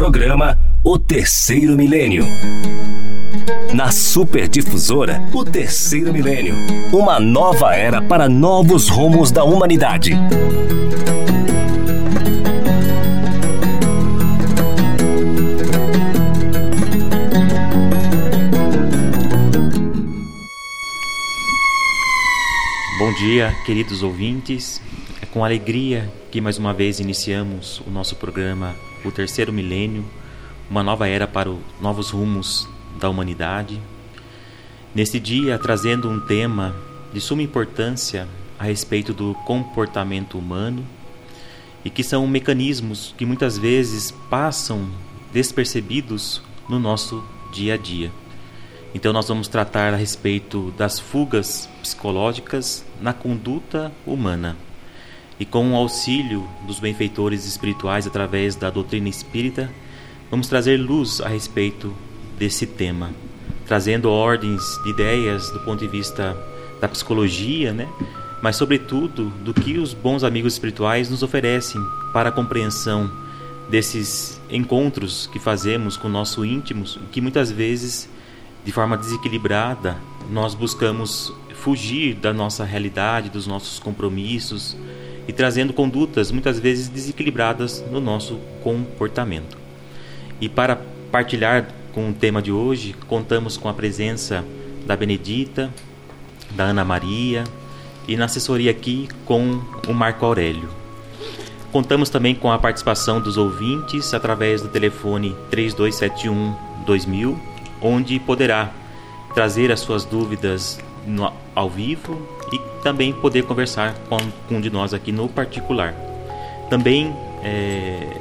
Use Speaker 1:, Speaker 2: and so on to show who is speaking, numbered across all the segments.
Speaker 1: Programa O Terceiro Milênio. Na Superdifusora, o Terceiro Milênio. Uma nova era para novos rumos da humanidade.
Speaker 2: Bom dia, queridos ouvintes. É com alegria que mais uma vez iniciamos o nosso programa O Terceiro Milênio, uma nova era para os novos rumos da humanidade. Neste dia, trazendo um tema de suma importância a respeito do comportamento humano e que são mecanismos que muitas vezes passam despercebidos no nosso dia a dia. Então, nós vamos tratar a respeito das fugas psicológicas na conduta humana. E com o auxílio dos benfeitores espirituais através da doutrina espírita, vamos trazer luz a respeito desse tema, trazendo ordens de ideias do ponto de vista da psicologia, né? mas, sobretudo, do que os bons amigos espirituais nos oferecem para a compreensão desses encontros que fazemos com o nosso íntimo, que muitas vezes de forma desequilibrada, nós buscamos fugir da nossa realidade, dos nossos compromissos e trazendo condutas muitas vezes desequilibradas no nosso comportamento. E para partilhar com o tema de hoje, contamos com a presença da Benedita, da Ana Maria e na assessoria aqui com o Marco Aurélio. Contamos também com a participação dos ouvintes através do telefone 3271 2000 onde poderá trazer as suas dúvidas no, ao vivo e também poder conversar com, um de nós aqui no particular. Também é,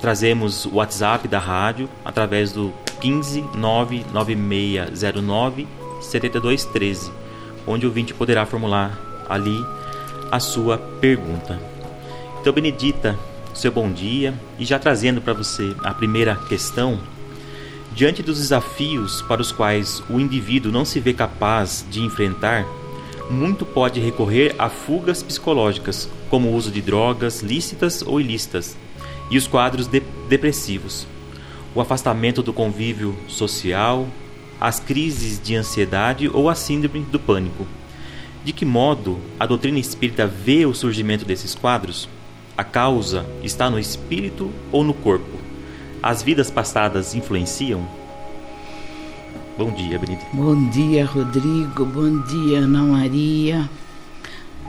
Speaker 2: trazemos o WhatsApp da rádio através do 15 99609 7213, onde o ouvinte poderá formular ali a sua pergunta. Então, Benedita, seu bom dia e já trazendo para você a primeira questão Diante dos desafios para os quais o indivíduo não se vê capaz de enfrentar, muito pode recorrer a fugas psicológicas, como o uso de drogas lícitas ou ilícitas, e os quadros de depressivos, o afastamento do convívio social, as crises de ansiedade ou a síndrome do pânico. De que modo a doutrina espírita vê o surgimento desses quadros? A causa está no espírito ou no corpo? As vidas passadas influenciam? Bom dia, Benedito.
Speaker 3: Bom dia, Rodrigo. Bom dia, Ana Maria.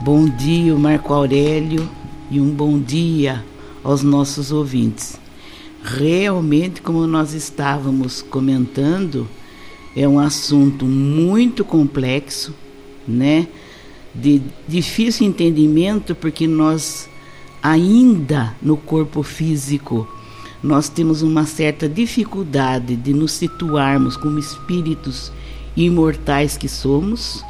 Speaker 3: Bom dia, Marco Aurélio. E um bom dia aos nossos ouvintes. Realmente, como nós estávamos comentando, é um assunto muito complexo, né? De difícil entendimento, porque nós ainda no corpo físico nós temos uma certa dificuldade de nos situarmos como espíritos imortais que somos.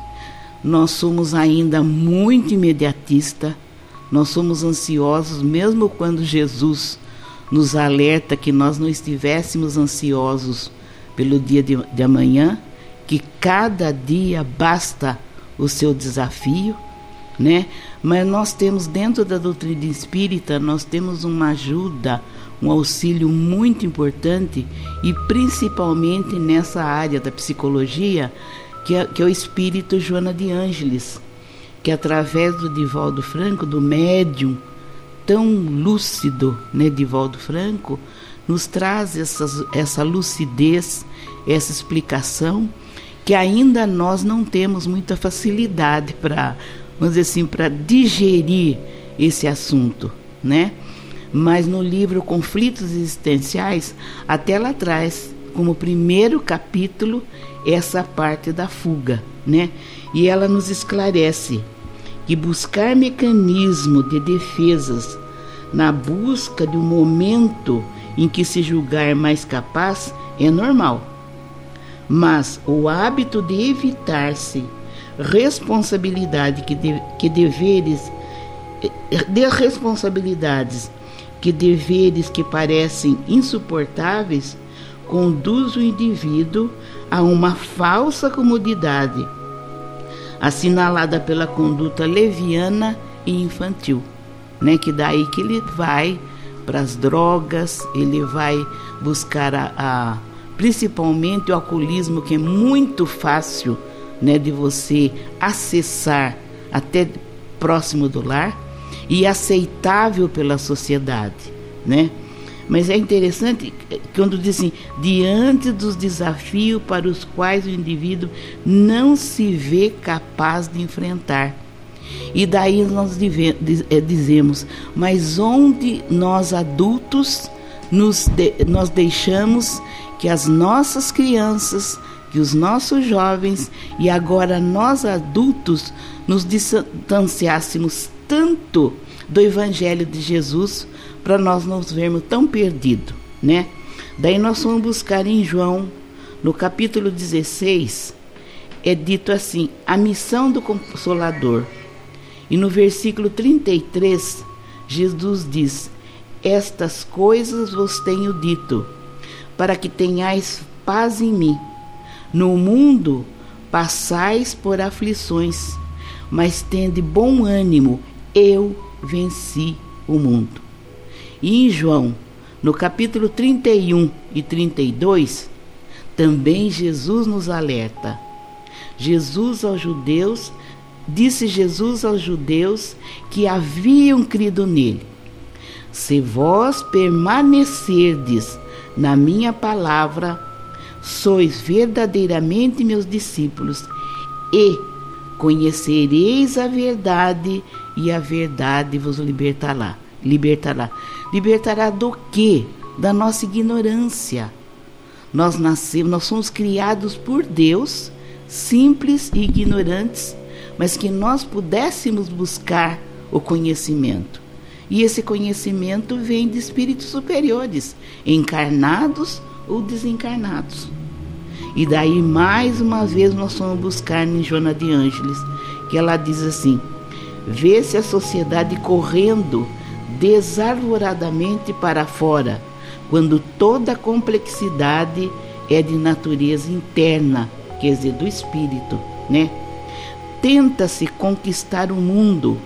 Speaker 3: Nós somos ainda muito imediatista, nós somos ansiosos, mesmo quando Jesus nos alerta que nós não estivéssemos ansiosos pelo dia de, de amanhã, que cada dia basta o seu desafio, né? Mas nós temos dentro da doutrina espírita, nós temos uma ajuda, um auxílio muito importante e principalmente nessa área da psicologia, que é, que é o espírito Joana de Ângeles, que através do Divaldo Franco, do médium tão lúcido, né, Divaldo Franco, nos traz essas, essa lucidez, essa explicação que ainda nós não temos muita facilidade para, vamos dizer assim, para digerir esse assunto, né? Mas no livro Conflitos Existenciais, até lá atrás, como primeiro capítulo, essa parte da fuga, né? E ela nos esclarece que buscar mecanismo de defesas na busca de um momento em que se julgar mais capaz é normal. Mas o hábito de evitar-se responsabilidade que, de, que deveres de responsabilidades que deveres que parecem insuportáveis conduz o indivíduo a uma falsa comodidade, assinalada pela conduta leviana e infantil, né? Que daí que ele vai para as drogas, ele vai buscar a, a, principalmente o alcoolismo, que é muito fácil né, de você acessar até próximo do lar e aceitável pela sociedade, né? Mas é interessante quando diz assim, diante dos desafios para os quais o indivíduo não se vê capaz de enfrentar. E daí nós eh, dizemos, mas onde nós adultos nos de, nós deixamos que as nossas crianças, que os nossos jovens e agora nós adultos nos distanciássemos tanto do Evangelho de Jesus para nós não nos vermos tão perdidos, né? Daí nós vamos buscar em João, no capítulo 16, é dito assim: a missão do Consolador. E no versículo 33, Jesus diz: Estas coisas vos tenho dito, para que tenhais paz em mim. No mundo passais por aflições, mas tende bom ânimo, eu venci o mundo. E em João, no capítulo 31 e 32, também Jesus nos alerta. Jesus aos judeus, disse Jesus aos judeus que haviam crido nele: Se vós permanecerdes na minha palavra, sois verdadeiramente meus discípulos e conhecereis a verdade e a verdade vos libertará. Libertará. Libertará do quê? Da nossa ignorância. Nós nascemos, nós somos criados por Deus, simples e ignorantes, mas que nós pudéssemos buscar o conhecimento. E esse conhecimento vem de espíritos superiores, encarnados ou desencarnados. E daí, mais uma vez, nós vamos buscar em Joana de Ângeles, que ela diz assim: vê-se a sociedade correndo desarvoradamente para fora, quando toda a complexidade é de natureza interna, quer dizer, do espírito, né? Tenta-se conquistar o mundo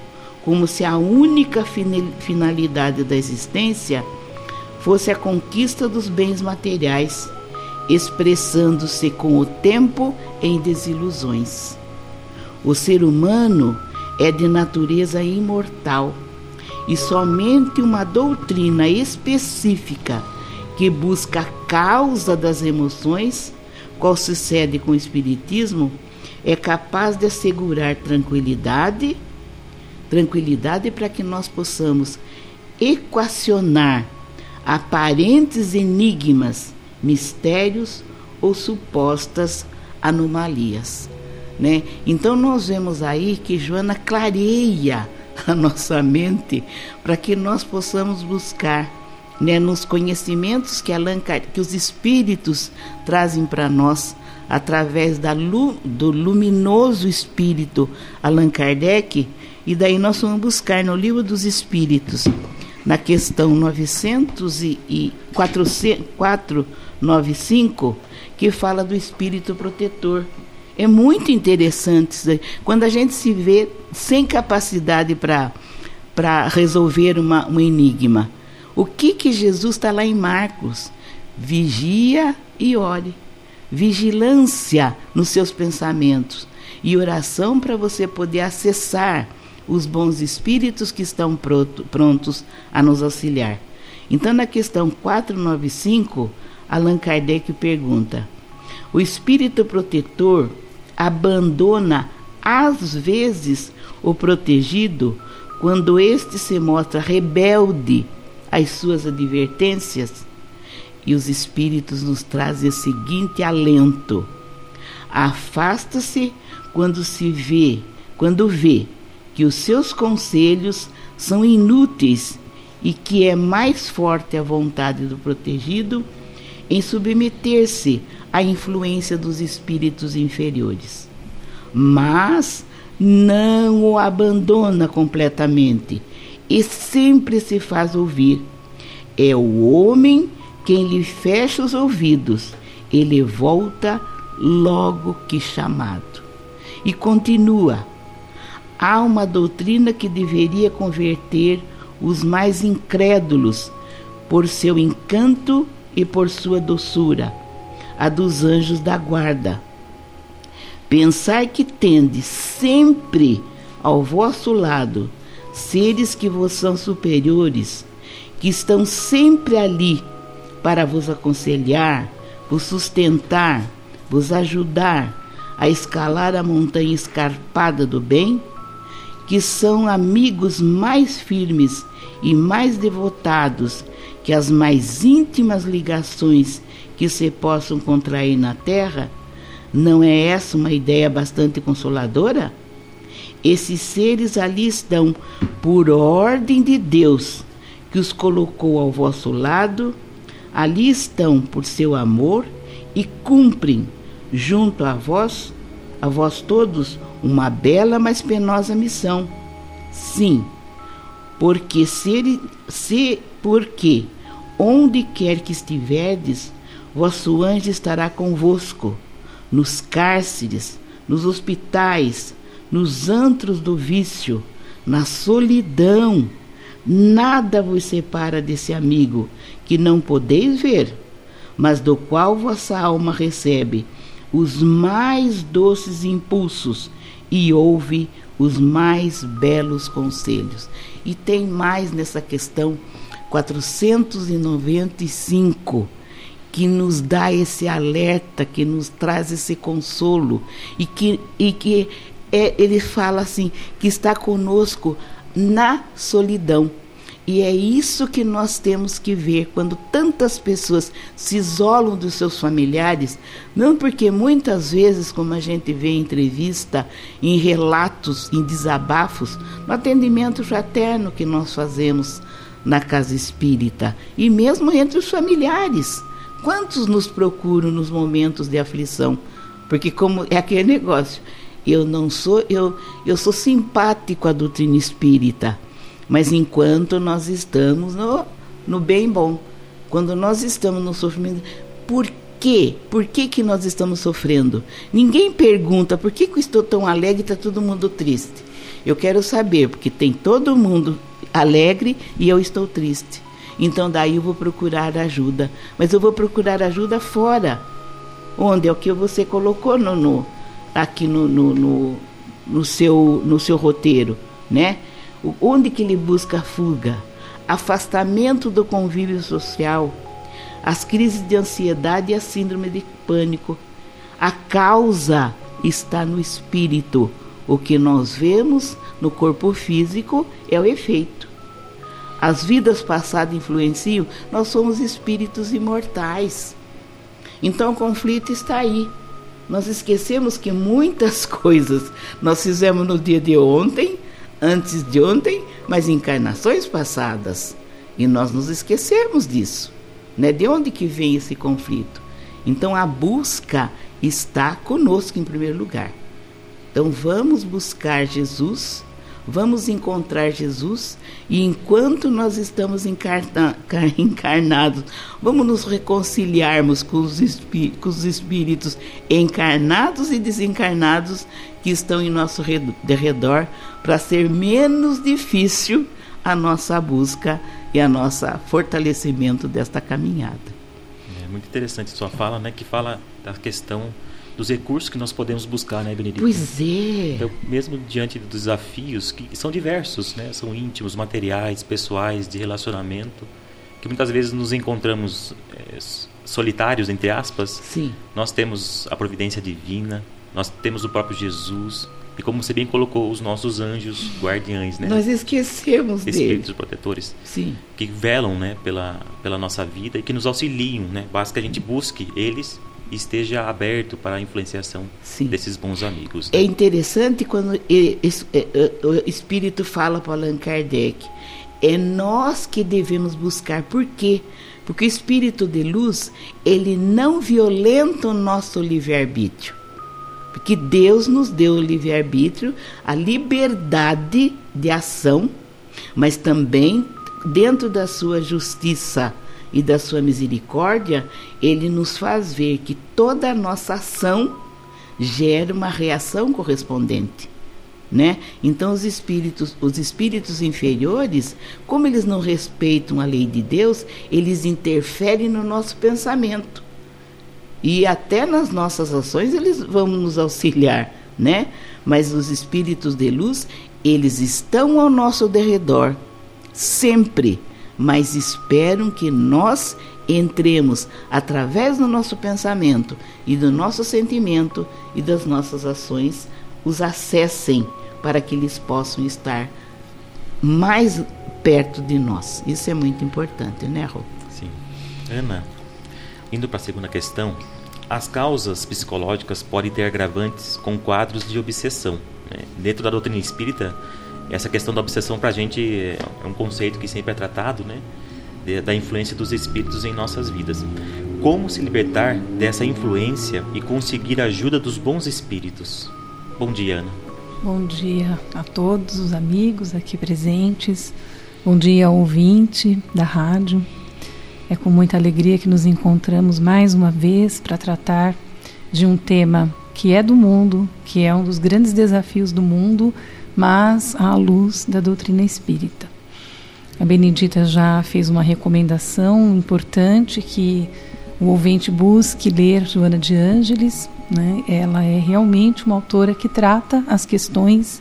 Speaker 3: como se a única finalidade da existência fosse a conquista dos bens materiais, expressando-se com o tempo em desilusões. O ser humano é de natureza imortal e somente uma doutrina específica que busca a causa das emoções, qual sucede com o Espiritismo, é capaz de assegurar tranquilidade, tranquilidade para que nós possamos equacionar aparentes enigmas, mistérios ou supostas anomalias. Né? Então nós vemos aí que Joana clareia a nossa mente para que nós possamos buscar né, nos conhecimentos que, Allan, que os espíritos trazem para nós através da, do luminoso espírito Allan Kardec, e daí nós vamos buscar no livro dos espíritos, na questão 900 e 495, que fala do espírito protetor. É muito interessante isso aí. Quando a gente se vê sem capacidade para resolver uma, um enigma. O que que Jesus está lá em Marcos? Vigia e ore. Vigilância nos seus pensamentos e oração para você poder acessar os bons espíritos que estão pronto, prontos a nos auxiliar. Então, na questão 495, Allan Kardec pergunta: o espírito protetor abandona às vezes o protegido quando este se mostra rebelde às suas advertências. E os espíritos nos trazem o seguinte alento: afasta-se quando se vê, quando vê que os seus conselhos são inúteis e que é mais forte a vontade do protegido em submeter-se à influência dos espíritos inferiores. Mas não o abandona completamente e sempre se faz ouvir. É o homem quem lhe fecha os ouvidos, ele volta logo que chamado. E continua: há uma doutrina que deveria converter os mais incrédulos, por seu encanto e por sua doçura, a dos anjos da guarda. Pensar que tende sempre ao vosso lado seres que vos são superiores, que estão sempre ali para vos aconselhar, vos sustentar, vos ajudar a escalar a montanha escarpada do bem, que são amigos mais firmes e mais devotados que as mais íntimas ligações que se possam contrair na terra, não é essa uma ideia bastante consoladora? Esses seres ali estão por ordem de Deus, que os colocou ao vosso lado, ali estão por seu amor e cumprem junto a vós, a vós todos, uma bela mas penosa missão. Sim, porque se, se porque onde quer que estiverdes, vosso anjo estará convosco, nos cárceres, nos hospitais, nos antros do vício, na solidão. Nada vos separa desse amigo que não podeis ver, mas do qual vossa alma recebe os mais doces impulsos e ouve os mais belos conselhos. E tem mais nessa questão 495 que nos dá esse alerta, que nos traz esse consolo e que, e que é, ele fala assim que está conosco na solidão. E é isso que nós temos que ver quando tantas pessoas se isolam dos seus familiares, não porque muitas vezes, como a gente vê em entrevista, em relatos, em desabafos, no atendimento fraterno que nós fazemos na casa espírita e mesmo entre os familiares. Quantos nos procuram nos momentos de aflição? Porque como é aquele negócio, eu não sou, eu, eu sou simpático à doutrina espírita mas enquanto nós estamos no, no bem bom, quando nós estamos no sofrimento, por quê? Por que, que nós estamos sofrendo? Ninguém pergunta por que, que eu estou tão alegre e está todo mundo triste. Eu quero saber, porque tem todo mundo alegre e eu estou triste. Então daí eu vou procurar ajuda. Mas eu vou procurar ajuda fora. Onde é o que você colocou no, no aqui no, no, no, no, seu, no seu roteiro, né? onde que ele busca fuga? Afastamento do convívio social, as crises de ansiedade e a síndrome de pânico. A causa está no espírito. O que nós vemos no corpo físico é o efeito. As vidas passadas influenciam, nós somos espíritos imortais. Então o conflito está aí. Nós esquecemos que muitas coisas nós fizemos no dia de ontem antes de ontem, mas encarnações passadas. E nós nos esquecemos disso. Né? De onde que vem esse conflito? Então a busca está conosco em primeiro lugar. Então vamos buscar Jesus vamos encontrar Jesus e enquanto nós estamos encarna, encarnados, vamos nos reconciliarmos com os, com os espíritos encarnados e desencarnados que estão em nosso redor para ser menos difícil a nossa busca e a nossa fortalecimento desta caminhada.
Speaker 2: É muito interessante sua fala, né, que fala da questão dos recursos que nós podemos buscar, né, Benedito?
Speaker 3: Pois é.
Speaker 2: Então, mesmo diante dos desafios que são diversos, né, são íntimos, materiais, pessoais, de relacionamento, que muitas vezes nos encontramos é, solitários, entre aspas.
Speaker 3: Sim.
Speaker 2: Nós temos a providência divina, nós temos o próprio Jesus, e como você bem colocou, os nossos anjos guardiães, né?
Speaker 3: Nós esquecemos
Speaker 2: Espíritos
Speaker 3: dele.
Speaker 2: protetores.
Speaker 3: Sim.
Speaker 2: Que velam, né, pela, pela nossa vida e que nos auxiliam, né? Basta que a gente busque eles esteja aberto para a influenciação Sim. desses bons amigos.
Speaker 3: Né? É interessante quando é, é, o Espírito fala para Allan Kardec. É nós que devemos buscar. Por quê? Porque o Espírito de luz, ele não violenta o nosso livre-arbítrio. Porque Deus nos deu o livre-arbítrio, a liberdade de ação, mas também dentro da sua justiça e da sua misericórdia, ele nos faz ver que toda a nossa ação gera uma reação correspondente. né? Então os espíritos, os espíritos inferiores, como eles não respeitam a lei de Deus, eles interferem no nosso pensamento. E até nas nossas ações eles vão nos auxiliar, né? Mas os espíritos de luz, eles estão ao nosso derredor sempre, mas esperam que nós entremos através do nosso pensamento e do nosso sentimento e das nossas ações, os acessem para que eles possam estar mais perto de nós. Isso é muito importante, né, Rô?
Speaker 2: Sim. Ana, indo para a segunda questão, as causas psicológicas podem ter agravantes com quadros de obsessão. Né? Dentro da doutrina espírita, essa questão da obsessão para a gente é um conceito que sempre é tratado, né? da influência dos espíritos em nossas vidas. Como se libertar dessa influência e conseguir a ajuda dos bons espíritos? Bom dia, Ana.
Speaker 4: Bom dia a todos os amigos aqui presentes. Bom dia ao ouvinte da rádio. É com muita alegria que nos encontramos mais uma vez para tratar de um tema que é do mundo, que é um dos grandes desafios do mundo, mas à luz da doutrina espírita. A Benedita já fez uma recomendação importante que o ouvinte busque ler Joana de Ângeles. Né? Ela é realmente uma autora que trata as questões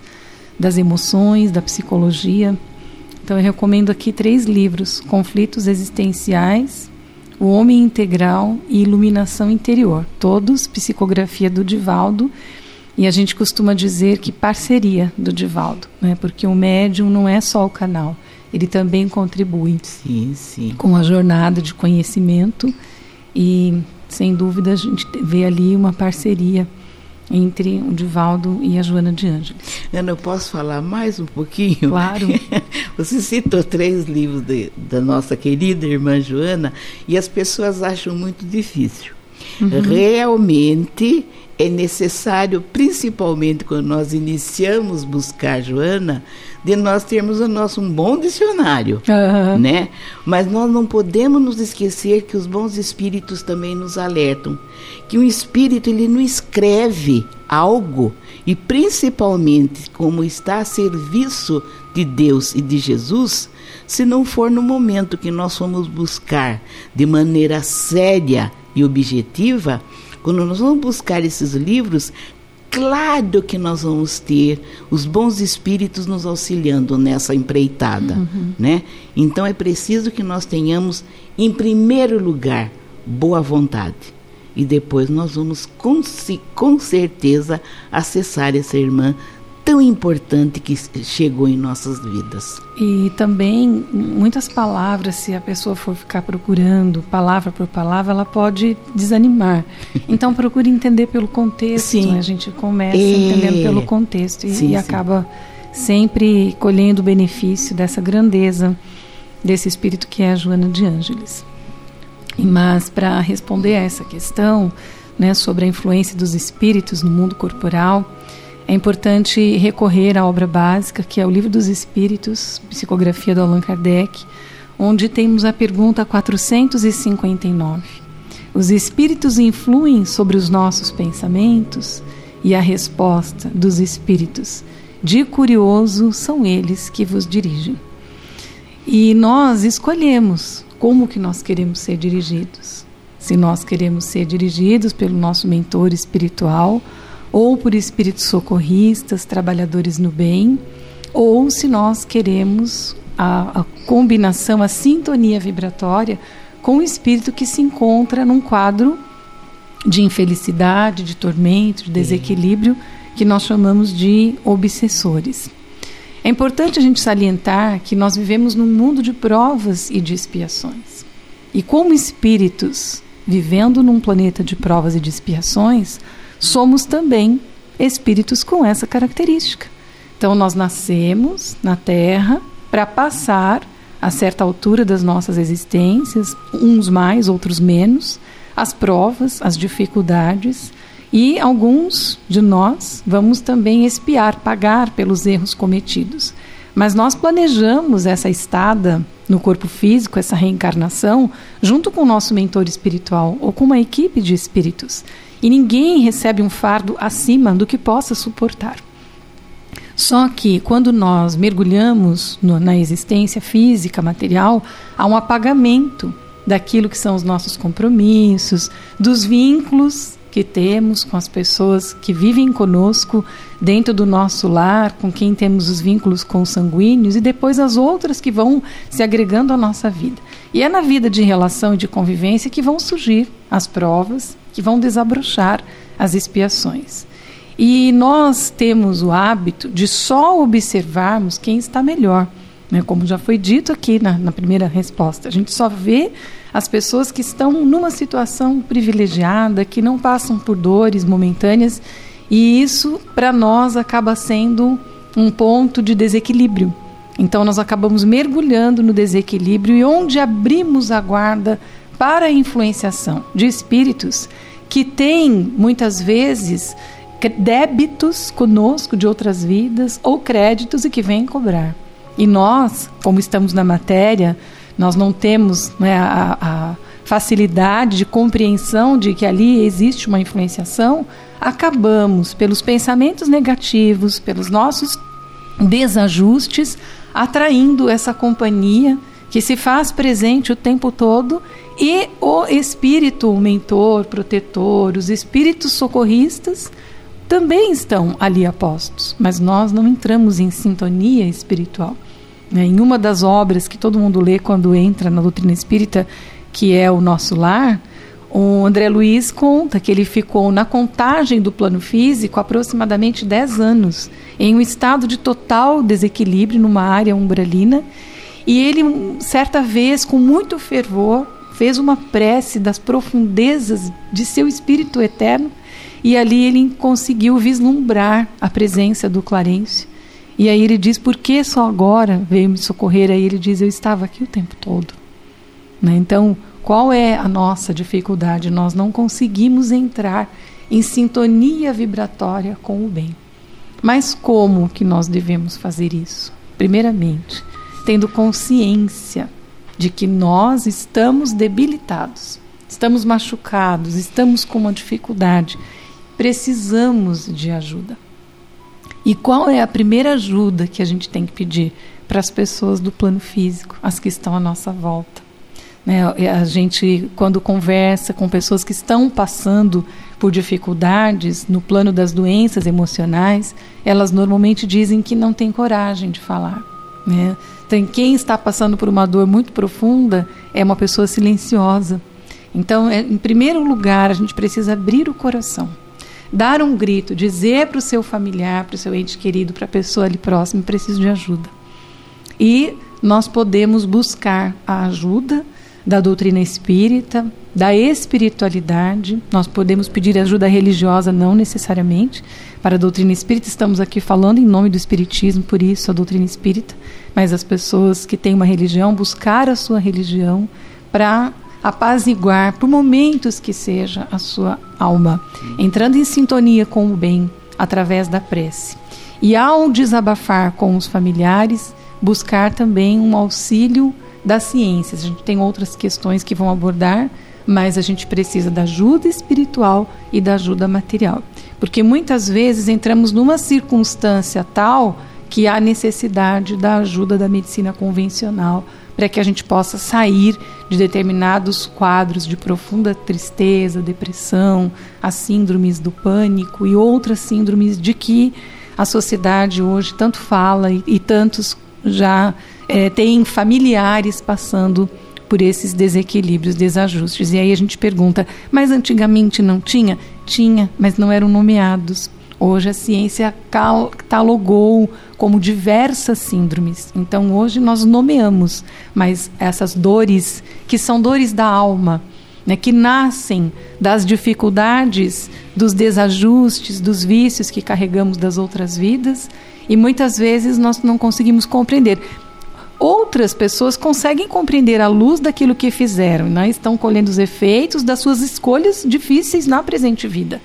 Speaker 4: das emoções, da psicologia. Então eu recomendo aqui três livros: Conflitos Existenciais, O Homem Integral e Iluminação Interior. Todos psicografia do Divaldo. E a gente costuma dizer que parceria do Divaldo, né? porque o médium não é só o canal ele também contribui
Speaker 3: sim, sim.
Speaker 4: com a jornada de conhecimento e, sem dúvida, a gente vê ali uma parceria entre o Divaldo e a Joana de Ângeles.
Speaker 3: Ana, eu posso falar mais um pouquinho?
Speaker 4: Claro.
Speaker 3: Você citou três livros de, da nossa querida irmã Joana e as pessoas acham muito difícil. Uhum. Realmente é necessário, principalmente quando nós iniciamos buscar Joana, de nós termos o nosso um bom dicionário, uhum. né? Mas nós não podemos nos esquecer que os bons espíritos também nos alertam que o espírito ele não escreve algo e principalmente como está a serviço de Deus e de Jesus, se não for no momento que nós fomos buscar de maneira séria e objetiva, quando nós vamos buscar esses livros, claro que nós vamos ter os bons espíritos nos auxiliando nessa empreitada, uhum. né? Então é preciso que nós tenhamos, em primeiro lugar, boa vontade. E depois nós vamos com, com certeza acessar essa irmã tão importante que chegou em nossas vidas.
Speaker 4: E também muitas palavras, se a pessoa for ficar procurando palavra por palavra, ela pode desanimar. Então procure entender pelo contexto. Sim. Né? A gente começa é. entendendo pelo contexto e, sim, e acaba sempre colhendo o benefício dessa grandeza desse espírito que é a Joana de Ângeles. Mas para responder a essa questão, né, sobre a influência dos espíritos no mundo corporal, é importante recorrer à obra básica, que é o Livro dos Espíritos, psicografia do Allan Kardec, onde temos a pergunta 459. Os espíritos influem sobre os nossos pensamentos? E a resposta dos espíritos: de curioso são eles que vos dirigem. E nós escolhemos como que nós queremos ser dirigidos. Se nós queremos ser dirigidos pelo nosso mentor espiritual, ou por espíritos socorristas, trabalhadores no bem, ou se nós queremos a, a combinação, a sintonia vibratória com o espírito que se encontra num quadro de infelicidade, de tormento, de desequilíbrio, que nós chamamos de obsessores. É importante a gente salientar que nós vivemos num mundo de provas e de expiações. E como espíritos vivendo num planeta de provas e de expiações, somos também espíritos com essa característica. Então, nós nascemos na Terra para passar a certa altura das nossas existências, uns mais, outros menos, as provas, as dificuldades, e alguns de nós vamos também espiar, pagar pelos erros cometidos. Mas nós planejamos essa estada no corpo físico, essa reencarnação, junto com o nosso mentor espiritual ou com uma equipe de espíritos. E ninguém recebe um fardo acima do que possa suportar. Só que quando nós mergulhamos no, na existência física, material, há um apagamento daquilo que são os nossos compromissos, dos vínculos que temos com as pessoas que vivem conosco dentro do nosso lar, com quem temos os vínculos consanguíneos e depois as outras que vão se agregando à nossa vida. E é na vida de relação e de convivência que vão surgir as provas, que vão desabrochar as expiações. E nós temos o hábito de só observarmos quem está melhor. Né? Como já foi dito aqui na, na primeira resposta, a gente só vê as pessoas que estão numa situação privilegiada, que não passam por dores momentâneas, e isso para nós acaba sendo um ponto de desequilíbrio. Então nós acabamos mergulhando no desequilíbrio e onde abrimos a guarda para a influenciação de espíritos que têm muitas vezes débitos conosco de outras vidas ou créditos e que vêm cobrar. E nós, como estamos na matéria, nós não temos né, a, a facilidade de compreensão de que ali existe uma influenciação, acabamos, pelos pensamentos negativos, pelos nossos desajustes, atraindo essa companhia que se faz presente o tempo todo e o espírito o mentor, protetor, os espíritos socorristas também estão ali apostos, mas nós não entramos em sintonia espiritual. Né? Em uma das obras que todo mundo lê quando entra na doutrina espírita, que é o Nosso Lar, o André Luiz conta que ele ficou na contagem do plano físico aproximadamente 10 anos, em um estado de total desequilíbrio numa área umbralina. E ele, certa vez, com muito fervor, fez uma prece das profundezas de seu espírito eterno e ali ele conseguiu vislumbrar a presença do Clarencio. E aí ele diz: Por que só agora veio me socorrer? Aí ele diz: Eu estava aqui o tempo todo. Né? Então, qual é a nossa dificuldade? Nós não conseguimos entrar em sintonia vibratória com o bem. Mas como que nós devemos fazer isso? Primeiramente, tendo consciência de que nós estamos debilitados, estamos machucados, estamos com uma dificuldade, precisamos de ajuda. E qual é a primeira ajuda que a gente tem que pedir para as pessoas do plano físico, as que estão à nossa volta? Né? A gente, quando conversa com pessoas que estão passando por dificuldades no plano das doenças emocionais, elas normalmente dizem que não têm coragem de falar. Né? Então, quem está passando por uma dor muito profunda é uma pessoa silenciosa. Então, é, em primeiro lugar, a gente precisa abrir o coração dar um grito, dizer para o seu familiar, para o seu ente querido, para a pessoa ali próxima, preciso de ajuda. E nós podemos buscar a ajuda da doutrina espírita, da espiritualidade. Nós podemos pedir ajuda religiosa, não necessariamente. Para a doutrina espírita, estamos aqui falando em nome do espiritismo, por isso a doutrina espírita. Mas as pessoas que têm uma religião, buscar a sua religião para apaziguar, por momentos que seja, a sua alma, entrando em sintonia com o bem através da prece. E ao desabafar com os familiares, buscar também um auxílio das ciências. A gente tem outras questões que vão abordar, mas a gente precisa da ajuda espiritual e da ajuda material. Porque muitas vezes entramos numa circunstância tal que há necessidade da ajuda da medicina convencional para que a gente possa sair de determinados quadros de profunda tristeza, depressão, as síndromes do pânico e outras síndromes de que a sociedade hoje tanto fala e, e tantos já é, familiares passando por esses desequilíbrios, desajustes. E aí a gente pergunta, mas antigamente não tinha? Tinha, mas não eram nomeados. Hoje a ciência catalogou como diversas síndromes. Então hoje nós nomeamos, mas essas dores que são dores da alma, né, que nascem das dificuldades, dos desajustes, dos vícios que carregamos das outras vidas, e muitas vezes nós não conseguimos compreender. Outras pessoas conseguem compreender a luz daquilo que fizeram, né? estão colhendo os efeitos das suas escolhas difíceis na presente vida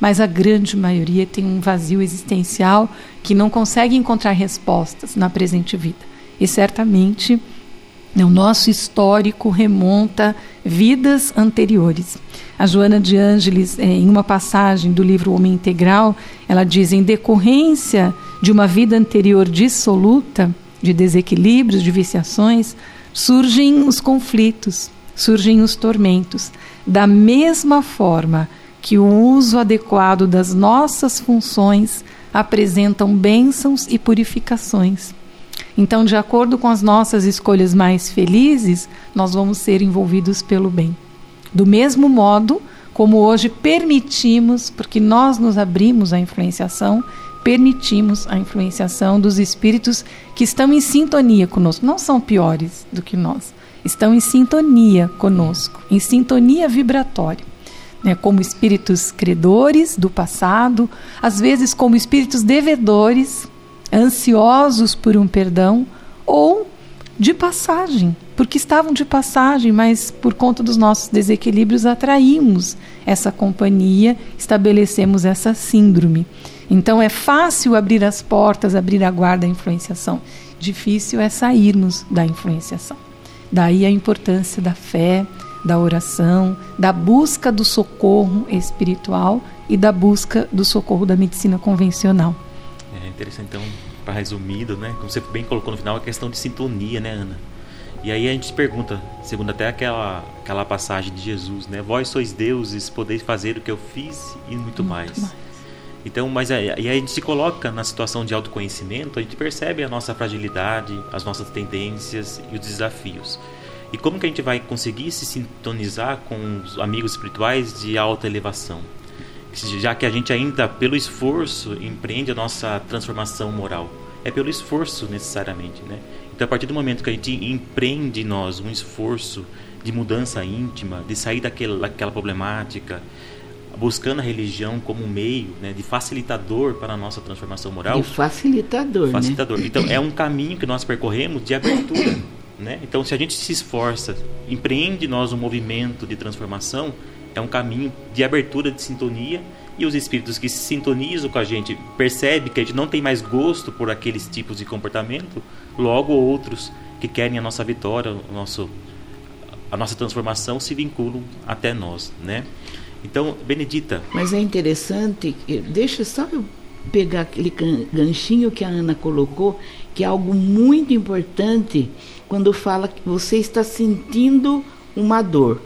Speaker 4: mas a grande maioria tem um vazio existencial que não consegue encontrar respostas na presente vida. E certamente O nosso histórico remonta vidas anteriores. A Joana de Ângeles, eh, em uma passagem do livro Homem Integral, ela diz: em decorrência de uma vida anterior dissoluta, de desequilíbrios, de viciações, surgem os conflitos, surgem os tormentos. Da mesma forma que o uso adequado das nossas funções apresentam bênçãos e purificações. Então, de acordo com as nossas escolhas mais felizes, nós vamos ser envolvidos pelo bem. Do mesmo modo como hoje permitimos, porque nós nos abrimos à influenciação, permitimos a influenciação dos espíritos que estão em sintonia conosco. Não são piores do que nós, estão em sintonia conosco, em sintonia vibratória. Né, como espíritos credores do passado, às vezes como espíritos devedores, ansiosos por um perdão, ou de passagem, porque estavam de passagem, mas por conta dos nossos desequilíbrios atraímos essa companhia, estabelecemos essa síndrome. Então é fácil abrir as portas, abrir a guarda da influenciação. Difícil é sairmos da influenciação. Daí a importância da fé, da oração, da busca do socorro espiritual e da busca do socorro da medicina convencional.
Speaker 2: É interessante, então, para resumido, né? Como você bem colocou no final, a questão de sintonia, né, Ana? E aí a gente se pergunta, segundo até aquela, aquela passagem de Jesus, né? Vós sois deuses, podeis fazer o que eu fiz e muito, muito mais. mais. Então, mas aí, aí a gente se coloca na situação de autoconhecimento, a gente percebe a nossa fragilidade, as nossas tendências e os desafios. E como que a gente vai conseguir se sintonizar com os amigos espirituais de alta elevação? Já que a gente ainda, pelo esforço, empreende a nossa transformação moral. É pelo esforço, necessariamente, né? Então, a partir do momento que a gente empreende em nós um esforço de mudança íntima, de sair daquela, daquela problemática, buscando a religião como um meio né, de facilitador para a nossa transformação moral. De
Speaker 3: facilitador,
Speaker 2: né? Facilitador. Né? Então, é um caminho que nós percorremos de abertura. Né? Então, se a gente se esforça, empreende nós um movimento de transformação, é um caminho de abertura de sintonia e os espíritos que se sintonizam com a gente percebem que a gente não tem mais gosto por aqueles tipos de comportamento, logo outros que querem a nossa vitória, o nosso, a nossa transformação se vinculam até nós, né? Então, Benedita.
Speaker 3: Mas é interessante, deixa só eu pegar aquele ganchinho que a Ana colocou, que é algo muito importante quando fala que você está sentindo uma dor.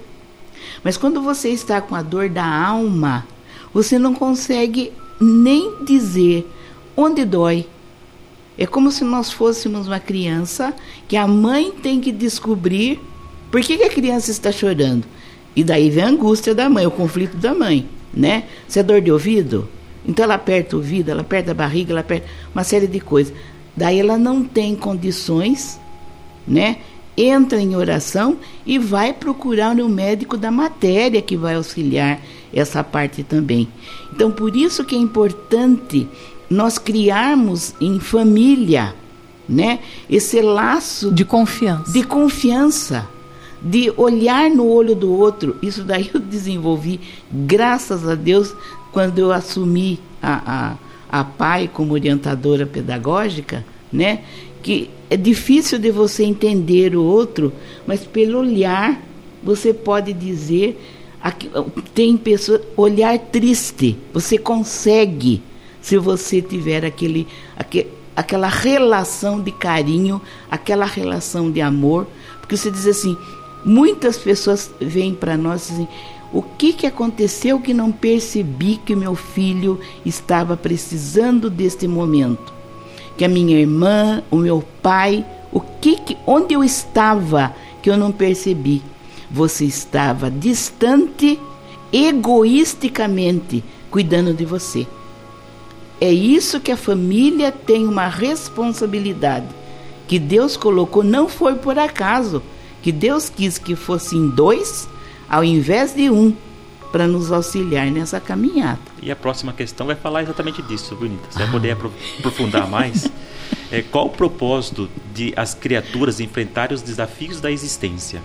Speaker 3: Mas quando você está com a dor da alma, você não consegue nem dizer onde dói. É como se nós fôssemos uma criança que a mãe tem que descobrir por que, que a criança está chorando. E daí vem a angústia da mãe, o conflito da mãe, né? Você é dor de ouvido? Então ela aperta o ouvido, ela aperta a barriga, ela aperta uma série de coisas. Daí ela não tem condições, né? Entra em oração e vai procurar o médico da matéria que vai auxiliar essa parte também. Então por isso que é importante nós criarmos em família, né? Esse laço
Speaker 4: de confiança.
Speaker 3: De confiança de olhar no olho do outro. Isso daí eu desenvolvi, graças a Deus, quando eu assumi a, a, a pai como orientadora pedagógica, né? Que é difícil de você entender o outro, mas pelo olhar você pode dizer. Tem pessoas, olhar triste, você consegue, se você tiver aquele, aquele aquela relação de carinho, aquela relação de amor, porque você diz assim: Muitas pessoas vêm para nós e dizem: o que, que aconteceu que não percebi que meu filho estava precisando deste momento? Que a minha irmã, o meu pai, o que, que onde eu estava que eu não percebi? Você estava distante, egoisticamente cuidando de você. É isso que a família tem uma responsabilidade que Deus colocou, não foi por acaso que Deus quis que fossem dois ao invés de um para nos auxiliar nessa caminhada.
Speaker 2: E a próxima questão vai falar exatamente disso, Bonita. Você vai poder aprofundar mais. É, qual o propósito de as criaturas enfrentarem os desafios da existência?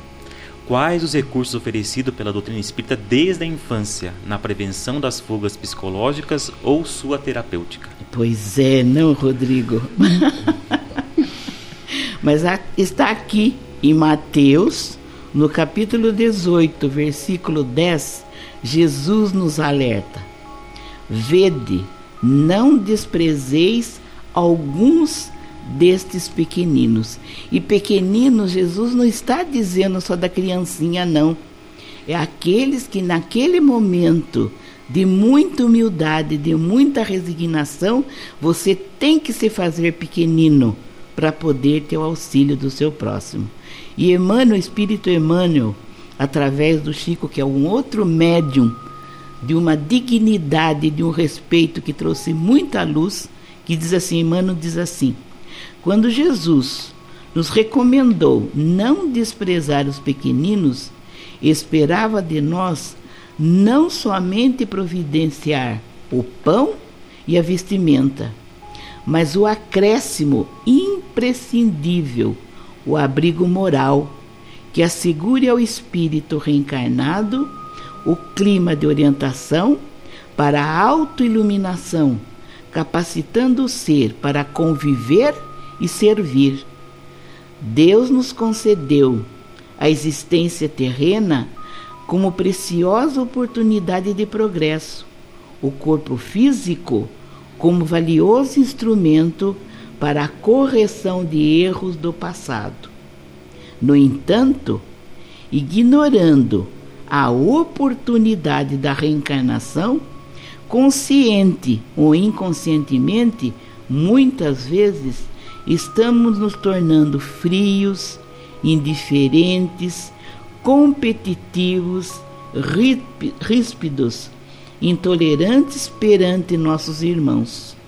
Speaker 2: Quais os recursos oferecidos pela doutrina espírita desde a infância na prevenção das fugas psicológicas ou sua terapêutica?
Speaker 3: Pois é, não, Rodrigo. Mas está aqui Em Mateus, no capítulo 18, versículo 10, Jesus nos alerta: Vede, não desprezeis alguns destes pequeninos. E pequeninos, Jesus não está dizendo só da criancinha, não. É aqueles que naquele momento de muita humildade, de muita resignação, você tem que se fazer pequenino para poder ter o auxílio do seu próximo. E Emmanuel, Espírito Emmanuel, através do Chico, que é um outro médium, de uma dignidade, de um respeito que trouxe muita luz, que diz assim, Emmanuel diz assim, quando Jesus nos recomendou não desprezar os pequeninos, esperava de nós não somente providenciar o pão e a vestimenta, mas o acréscimo imprescindível o abrigo moral que assegure ao espírito reencarnado o clima de orientação para a autoiluminação, capacitando o ser para conviver e servir. Deus nos concedeu a existência terrena como preciosa oportunidade de progresso, o corpo físico como valioso instrumento para a correção de erros do passado. No entanto, ignorando a oportunidade da reencarnação, consciente ou inconscientemente, muitas vezes estamos nos tornando frios, indiferentes, competitivos, ríspidos, intolerantes perante nossos irmãos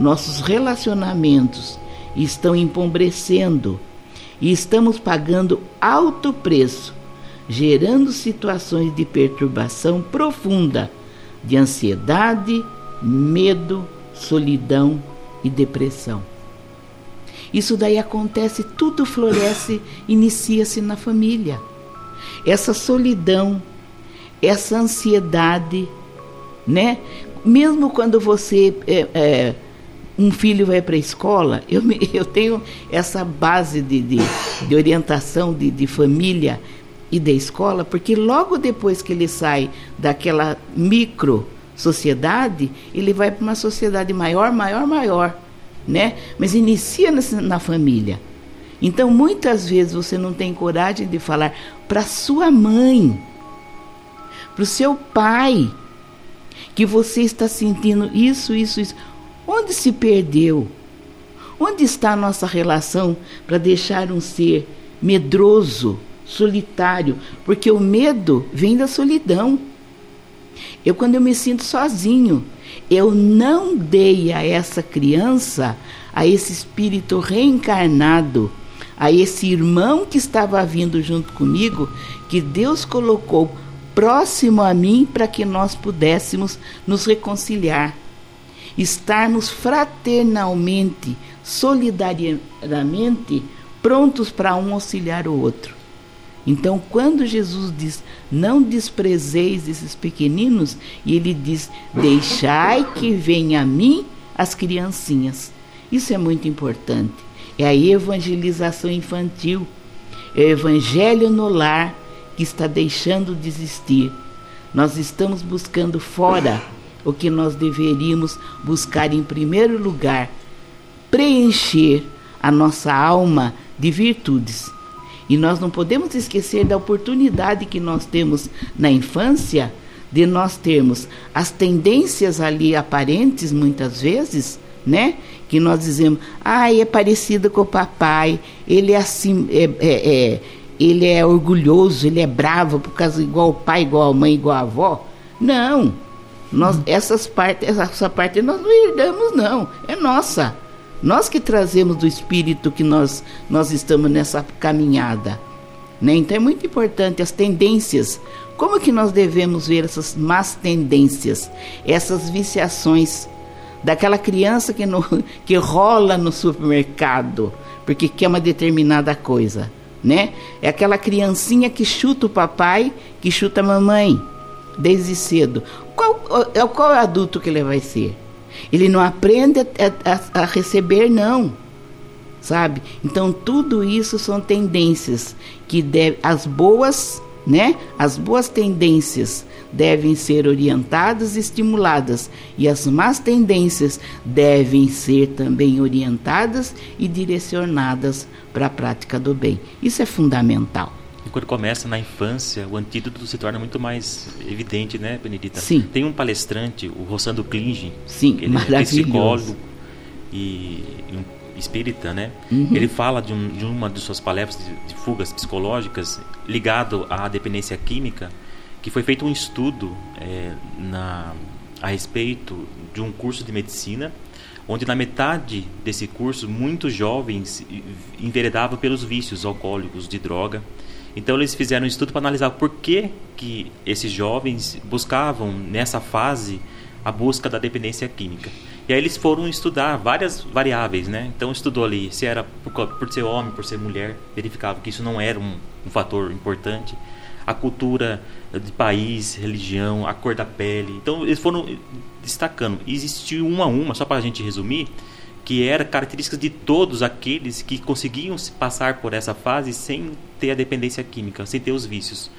Speaker 3: nossos relacionamentos estão empobrecendo e estamos pagando alto preço, gerando situações de perturbação profunda, de ansiedade, medo, solidão e depressão. Isso daí acontece, tudo floresce, inicia-se na família. Essa solidão, essa ansiedade, né? Mesmo quando você é, é, um filho vai para a escola, eu, eu tenho essa base de, de, de orientação de, de família e da escola, porque logo depois que ele sai daquela micro sociedade, ele vai para uma sociedade maior, maior, maior, né? Mas inicia na, na família. Então, muitas vezes você não tem coragem de falar para sua mãe, para o seu pai, que você está sentindo isso, isso, isso. Onde se perdeu? Onde está a nossa relação para deixar um ser medroso, solitário? Porque o medo vem da solidão. Eu, quando eu me sinto sozinho, eu não dei a essa criança, a esse espírito reencarnado, a esse irmão que estava vindo junto comigo, que Deus colocou próximo a mim para que nós pudéssemos nos reconciliar estarmos fraternalmente, solidariamente prontos para um auxiliar o outro. Então, quando Jesus diz, não desprezeis esses pequeninos, e ele diz, deixai que venha a mim as criancinhas. Isso é muito importante. É a evangelização infantil, é o evangelho no lar que está deixando de existir. Nós estamos buscando fora o que nós deveríamos buscar em primeiro lugar, preencher a nossa alma de virtudes. E nós não podemos esquecer da oportunidade que nós temos na infância de nós termos as tendências ali aparentes muitas vezes, né? Que nós dizemos, ah, é parecido com o papai, ele é assim, é, é, é, ele é orgulhoso, ele é bravo por causa igual o pai, igual a mãe, igual a avó. Não, nós, essas partes, essa parte nós não herdamos, não. É nossa. Nós que trazemos do espírito que nós, nós estamos nessa caminhada. Né? Então é muito importante as tendências. Como que nós devemos ver essas más tendências, essas viciações daquela criança que, no, que rola no supermercado porque quer uma determinada coisa, né? É aquela criancinha que chuta o papai, que chuta a mamãe desde cedo. Qual, qual é o adulto que ele vai ser? Ele não aprende a, a, a receber, não. sabe? Então tudo isso são tendências que deve, as boas, né? As boas tendências devem ser orientadas e estimuladas, e as más tendências devem ser também orientadas e direcionadas para a prática do bem. Isso é fundamental.
Speaker 2: E quando começa na infância, o antídoto se torna muito mais evidente, né, Benedita?
Speaker 3: Sim.
Speaker 2: Tem um palestrante, o Rossando Klinge,
Speaker 3: Sim,
Speaker 2: ele é psicólogo e, e um espírita, né? Uhum. Ele fala de, um, de, uma de suas palestras de, de fugas psicológicas ligado à dependência química, que foi feito um estudo é, na, a respeito de um curso de medicina, onde na metade desse curso muitos jovens enveredavam pelos vícios alcoólicos de droga. Então eles fizeram um estudo para analisar por que, que esses jovens buscavam nessa fase a busca da dependência química. E aí eles foram estudar várias variáveis, né? Então estudou ali se era por, por ser homem, por ser mulher, verificava que isso não era um, um fator importante a cultura de país, religião, a cor da pele. Então eles foram destacando. Existiu uma a uma, só para a gente resumir, que era características de todos aqueles que conseguiam se passar por essa fase sem ter a dependência química, sem ter os vícios.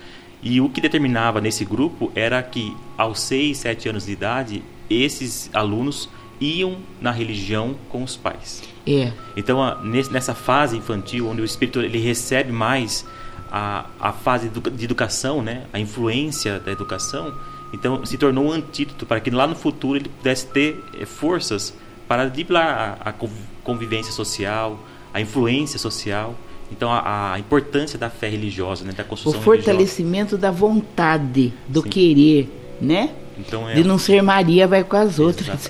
Speaker 2: E o que determinava nesse grupo era que aos 6, 7 anos de idade, esses alunos iam na religião com os pais.
Speaker 3: É.
Speaker 2: Então, a, nessa fase infantil, onde o espírito ele recebe mais a, a fase de educação, né, a influência da educação, então se tornou um antídoto para que lá no futuro ele pudesse ter eh, forças para a, a convivência social, a influência social. Então, a, a, importância da fé religiosa, né, da construção
Speaker 3: O fortalecimento
Speaker 2: religiosa.
Speaker 3: da vontade, do Sim. querer, né? Então, é... De não ser Maria, vai com as outras.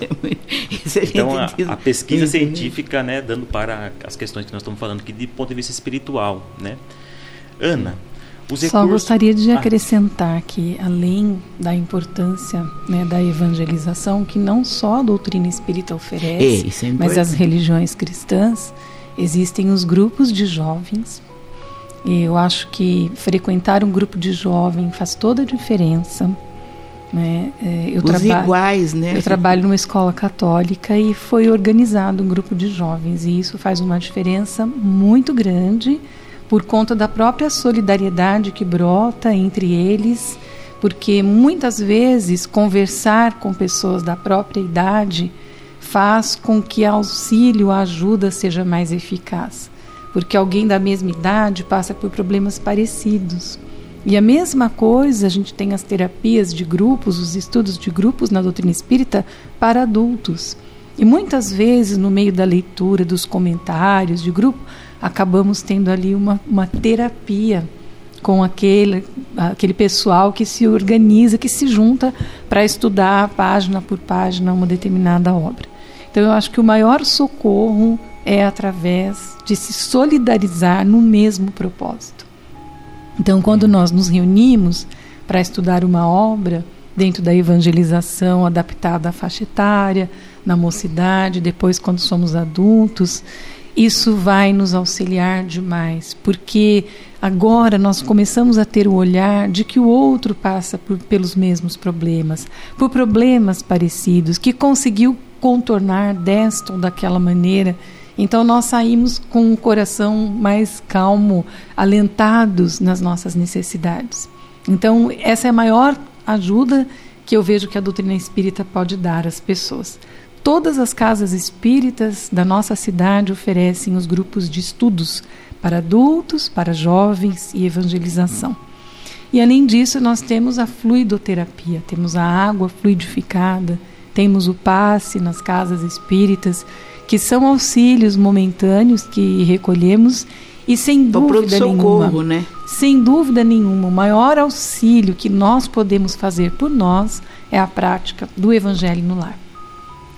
Speaker 2: então, a, a, pesquisa científica, né, dando para as questões que nós estamos falando aqui de ponto de vista espiritual, né? Ana,
Speaker 4: os Só recursos... gostaria de ah. acrescentar que, além da importância né, da evangelização, que não só a doutrina espírita oferece, é, é mas as religiões cristãs, existem os grupos de jovens. E eu acho que frequentar um grupo de jovem faz toda a diferença. Né?
Speaker 3: É, eu Os iguais, né?
Speaker 4: Eu trabalho numa escola católica e foi organizado um grupo de jovens e isso faz uma diferença muito grande por conta da própria solidariedade que brota entre eles, porque muitas vezes conversar com pessoas da própria idade faz com que auxílio, a ajuda seja mais eficaz, porque alguém da mesma idade passa por problemas parecidos. E a mesma coisa, a gente tem as terapias de grupos, os estudos de grupos na doutrina espírita para adultos. E muitas vezes, no meio da leitura, dos comentários de grupo, acabamos tendo ali uma, uma terapia com aquele, aquele pessoal que se organiza, que se junta para estudar página por página uma determinada obra. Então eu acho que o maior socorro é através de se solidarizar no mesmo propósito. Então quando nós nos reunimos para estudar uma obra dentro da evangelização adaptada à faixa etária, na mocidade, depois quando somos adultos, isso vai nos auxiliar demais, porque agora nós começamos a ter o olhar de que o outro passa por, pelos mesmos problemas, por problemas parecidos, que conseguiu contornar desta ou daquela maneira. Então nós saímos com o coração mais calmo, alentados nas nossas necessidades. Então essa é a maior ajuda que eu vejo que a doutrina espírita pode dar às pessoas. Todas as casas espíritas da nossa cidade oferecem os grupos de estudos para adultos, para jovens e evangelização. E além disso, nós temos a fluidoterapia, temos a água fluidificada, temos o passe nas casas espíritas, que são auxílios momentâneos que recolhemos e sem dúvida socorro, nenhuma,
Speaker 3: né?
Speaker 4: sem dúvida nenhuma, o maior auxílio que nós podemos fazer por nós é a prática do evangelho no lar.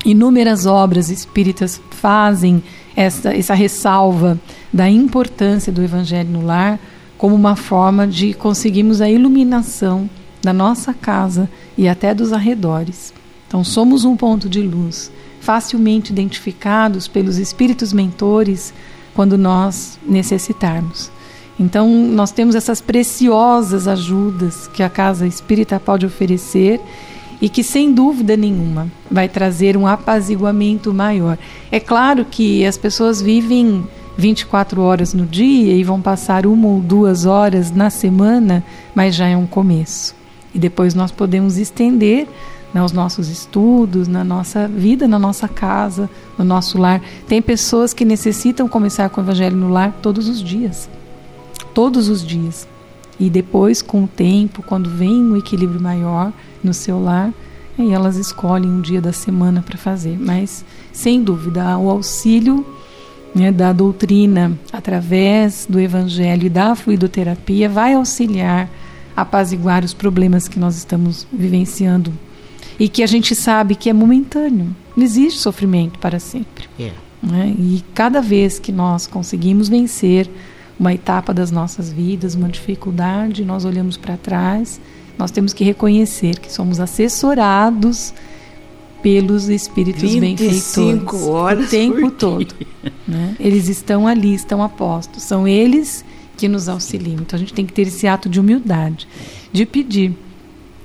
Speaker 4: Inúmeras obras espíritas fazem essa, essa ressalva da importância do Evangelho no lar como uma forma de conseguirmos a iluminação da nossa casa e até dos arredores. Então, somos um ponto de luz, facilmente identificados pelos espíritos mentores quando nós necessitarmos. Então, nós temos essas preciosas ajudas que a casa espírita pode oferecer e que, sem dúvida nenhuma, vai trazer um apaziguamento maior. É claro que as pessoas vivem 24 horas no dia e vão passar uma ou duas horas na semana, mas já é um começo. E depois nós podemos estender nos né, nossos estudos, na nossa vida, na nossa casa, no nosso lar. Tem pessoas que necessitam começar com o Evangelho no lar todos os dias. Todos os dias. E depois, com o tempo, quando vem um equilíbrio maior no seu lar, aí elas escolhem um dia da semana para fazer. Mas, sem dúvida, o auxílio né, da doutrina através do evangelho e da fluidoterapia vai auxiliar a apaziguar os problemas que nós estamos vivenciando e que a gente sabe que é momentâneo. Não existe sofrimento para sempre.
Speaker 3: É.
Speaker 4: Né? E cada vez que nós conseguimos vencer uma etapa das nossas vidas, uma dificuldade, nós olhamos para trás, nós temos que reconhecer que somos assessorados pelos espíritos benfeitores
Speaker 3: horas
Speaker 4: o tempo todo. Né? Eles estão ali, estão apostos. São eles que nos auxiliam. Então a gente tem que ter esse ato de humildade, de pedir.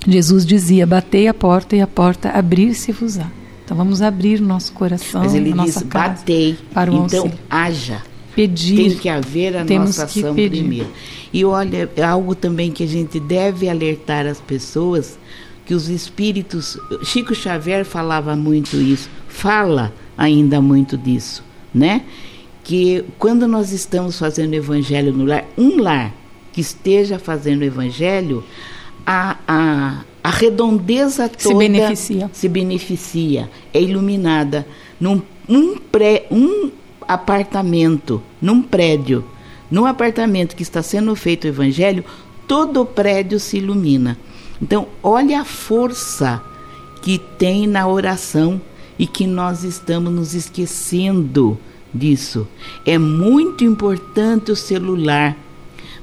Speaker 4: Jesus dizia: Batei a porta e a porta abrir-se-vos-á. Então vamos abrir nosso coração,
Speaker 3: Mas ele
Speaker 4: a nossa
Speaker 3: diz,
Speaker 4: casa
Speaker 3: batei.
Speaker 4: para o
Speaker 3: então
Speaker 4: auxílio.
Speaker 3: haja.
Speaker 4: Pedir.
Speaker 3: Tem que haver a
Speaker 4: temos
Speaker 3: nossa ação
Speaker 4: pedir.
Speaker 3: primeiro. E olha, é algo também que a gente deve alertar as pessoas que os espíritos. Chico Xavier falava muito isso, fala ainda muito disso, né? Que quando nós estamos fazendo evangelho no lar, um lar que esteja fazendo o evangelho, a, a, a redondeza toda
Speaker 4: Se beneficia.
Speaker 3: se beneficia, é iluminada num um pré, um apartamento, num prédio, num apartamento que está sendo feito o evangelho, todo o prédio se ilumina. Então, olha a força que tem na oração e que nós estamos nos esquecendo disso. É muito importante o celular,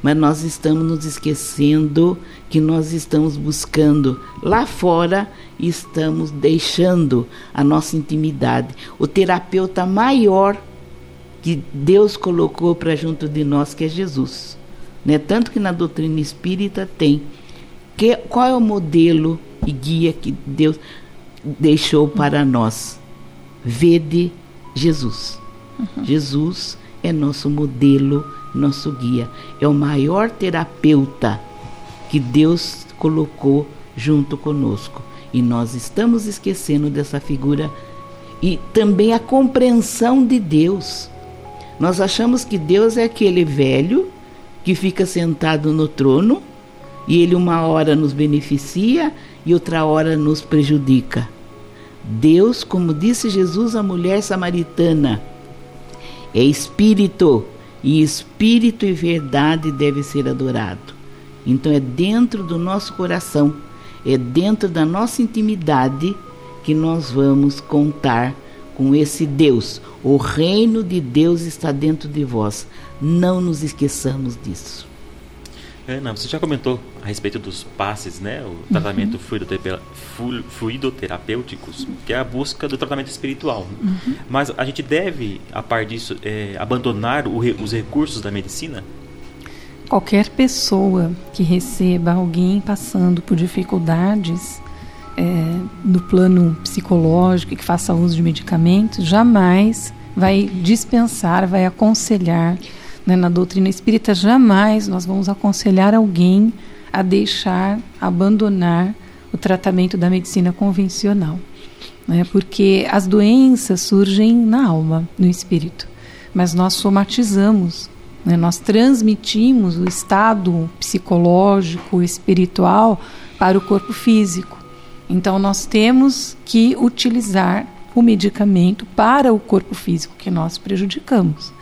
Speaker 3: mas nós estamos nos esquecendo que nós estamos buscando lá fora e estamos deixando a nossa intimidade. O terapeuta maior que Deus colocou para junto de nós, que é Jesus. Né? Tanto que na doutrina espírita tem que, qual é o modelo e guia que Deus deixou para nós? Vede Jesus. Jesus é nosso modelo, nosso guia. É o maior terapeuta que Deus colocou junto conosco. E nós estamos esquecendo dessa figura e também a compreensão de Deus. Nós achamos que Deus é aquele velho que fica sentado no trono e ele uma hora nos beneficia e outra hora nos prejudica. Deus, como disse Jesus à mulher samaritana, é espírito e espírito e verdade deve ser adorado. Então é dentro do nosso coração, é dentro da nossa intimidade que nós vamos contar com esse Deus. O reino de Deus está dentro de vós. Não nos esqueçamos disso.
Speaker 2: Ana, você já comentou a respeito dos passes, né? O tratamento flu- fluidoterapêuticos, que é a busca do tratamento espiritual. Mas a gente deve, a par disso, é, abandonar o os recursos da medicina?
Speaker 4: Qualquer pessoa que receba alguém passando por dificuldades é, no plano psicológico e que faça uso de medicamentos, jamais vai dispensar, vai aconselhar. Né, na doutrina espírita, jamais nós vamos aconselhar alguém a deixar, abandonar o tratamento da medicina convencional. Né, porque as doenças surgem na alma, no espírito, mas nós somatizamos né? Nós transmitimos o estado psicológico, espiritual para o corpo físico. Então, nós temos que utilizar o medicamento para o corpo físico que nós prejudicamos.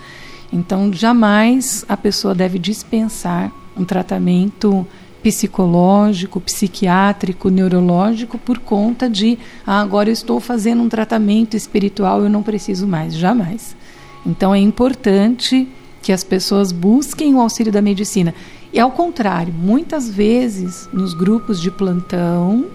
Speaker 4: Então, jamais a pessoa deve dispensar um tratamento psicológico, psiquiátrico, neurológico por conta de ah, agora eu estou fazendo um tratamento espiritual, eu não preciso mais, jamais. Então é importante que as pessoas busquem o auxílio da medicina. E ao contrário, muitas vezes nos grupos de plantão,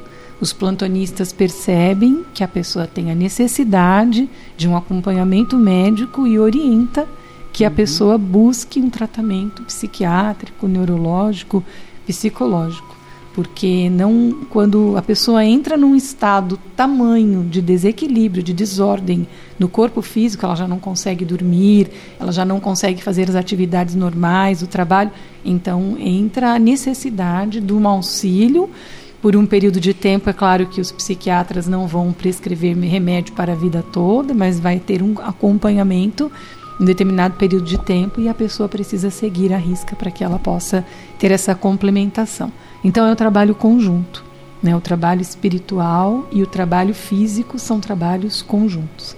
Speaker 4: os plantonistas percebem que a pessoa tem a necessidade de um acompanhamento médico e orienta que a pessoa busque um tratamento psiquiátrico, neurológico, psicológico. porque não quando a pessoa entra num estado tamanho de desequilíbrio, de desordem no corpo físico, ela já não consegue dormir, ela já não consegue fazer as atividades normais, o trabalho, então entra a necessidade de um auxílio por um período de tempo. É claro que os psiquiatras não vão prescrever remédio para a vida toda, mas vai ter um acompanhamento em determinado período de tempo e a pessoa precisa seguir a risca para que ela possa ter essa complementação. Então é o trabalho conjunto. Né? O trabalho espiritual e o trabalho físico são trabalhos conjuntos.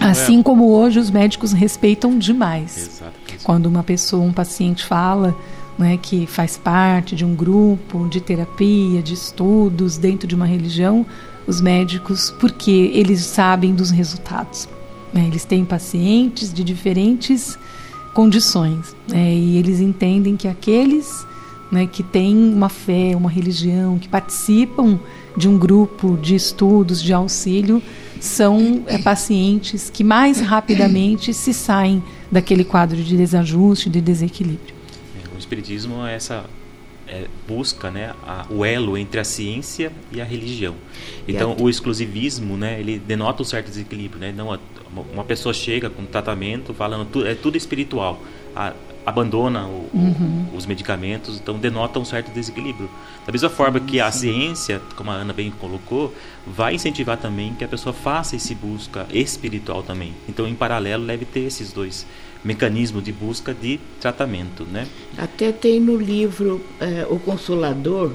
Speaker 4: Assim é... como hoje os médicos respeitam demais. Exato. Quando uma pessoa, um paciente fala né, que faz parte de um grupo de terapia, de estudos dentro de uma religião, os médicos, porque eles sabem dos resultados. Né? Eles têm pacientes de diferentes condições né? e eles entendem que aqueles né, que têm uma fé, uma religião, que participam de um grupo de estudos, de auxílio, são é, pacientes que mais rapidamente se saem daquele quadro de desajuste, de desequilíbrio.
Speaker 2: O Espiritismo é essa é, busca né, a, o elo entre a ciência e a religião. Então, o exclusivismo, né, ele denota um certo desequilíbrio. Né? Não, uma pessoa chega com tratamento falando tu, é tudo espiritual, a, abandona o, uhum. os medicamentos, então denota um certo desequilíbrio. Da mesma forma que a ciência, como a Ana bem colocou, vai incentivar também que a pessoa faça esse busca espiritual também. Então, em paralelo, deve ter esses dois mecanismos de busca de tratamento, né?
Speaker 3: Até tem no livro é, O Consolador,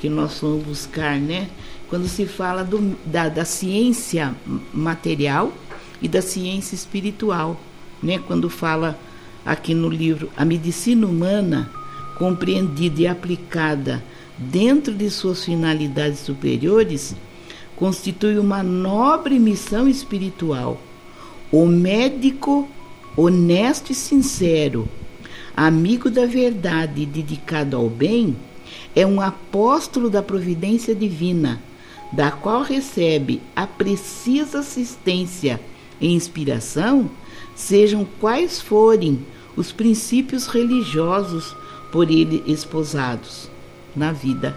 Speaker 3: que nós vamos buscar, né? Quando se fala do, da, da ciência material e da ciência espiritual, né? Quando fala aqui no livro a medicina humana compreendida e aplicada dentro de suas finalidades superiores constitui uma nobre missão espiritual. O médico honesto e sincero, amigo da verdade e dedicado ao bem, é um apóstolo da providência divina, da qual recebe a precisa assistência e inspiração, sejam quais forem os princípios religiosos por ele esposados na vida.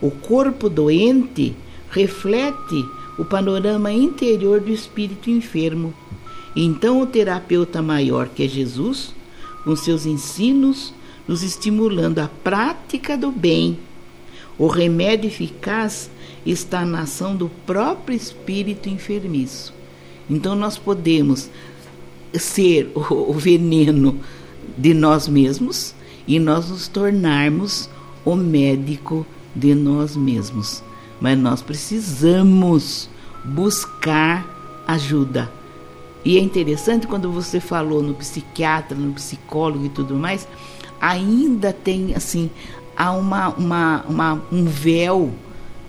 Speaker 3: O corpo doente reflete o panorama interior do espírito enfermo. Então, o terapeuta maior, que é Jesus, com seus ensinos, nos estimulando a prática do bem. O remédio eficaz está na ação do próprio espírito enfermiço. Então, nós podemos ser o, veneno de nós mesmos e nós nos tornarmos o médico de nós mesmos. Mas nós precisamos buscar ajuda. E é interessante quando você falou no psiquiatra, no psicólogo e tudo mais, ainda tem assim, há uma, uma, uma um véu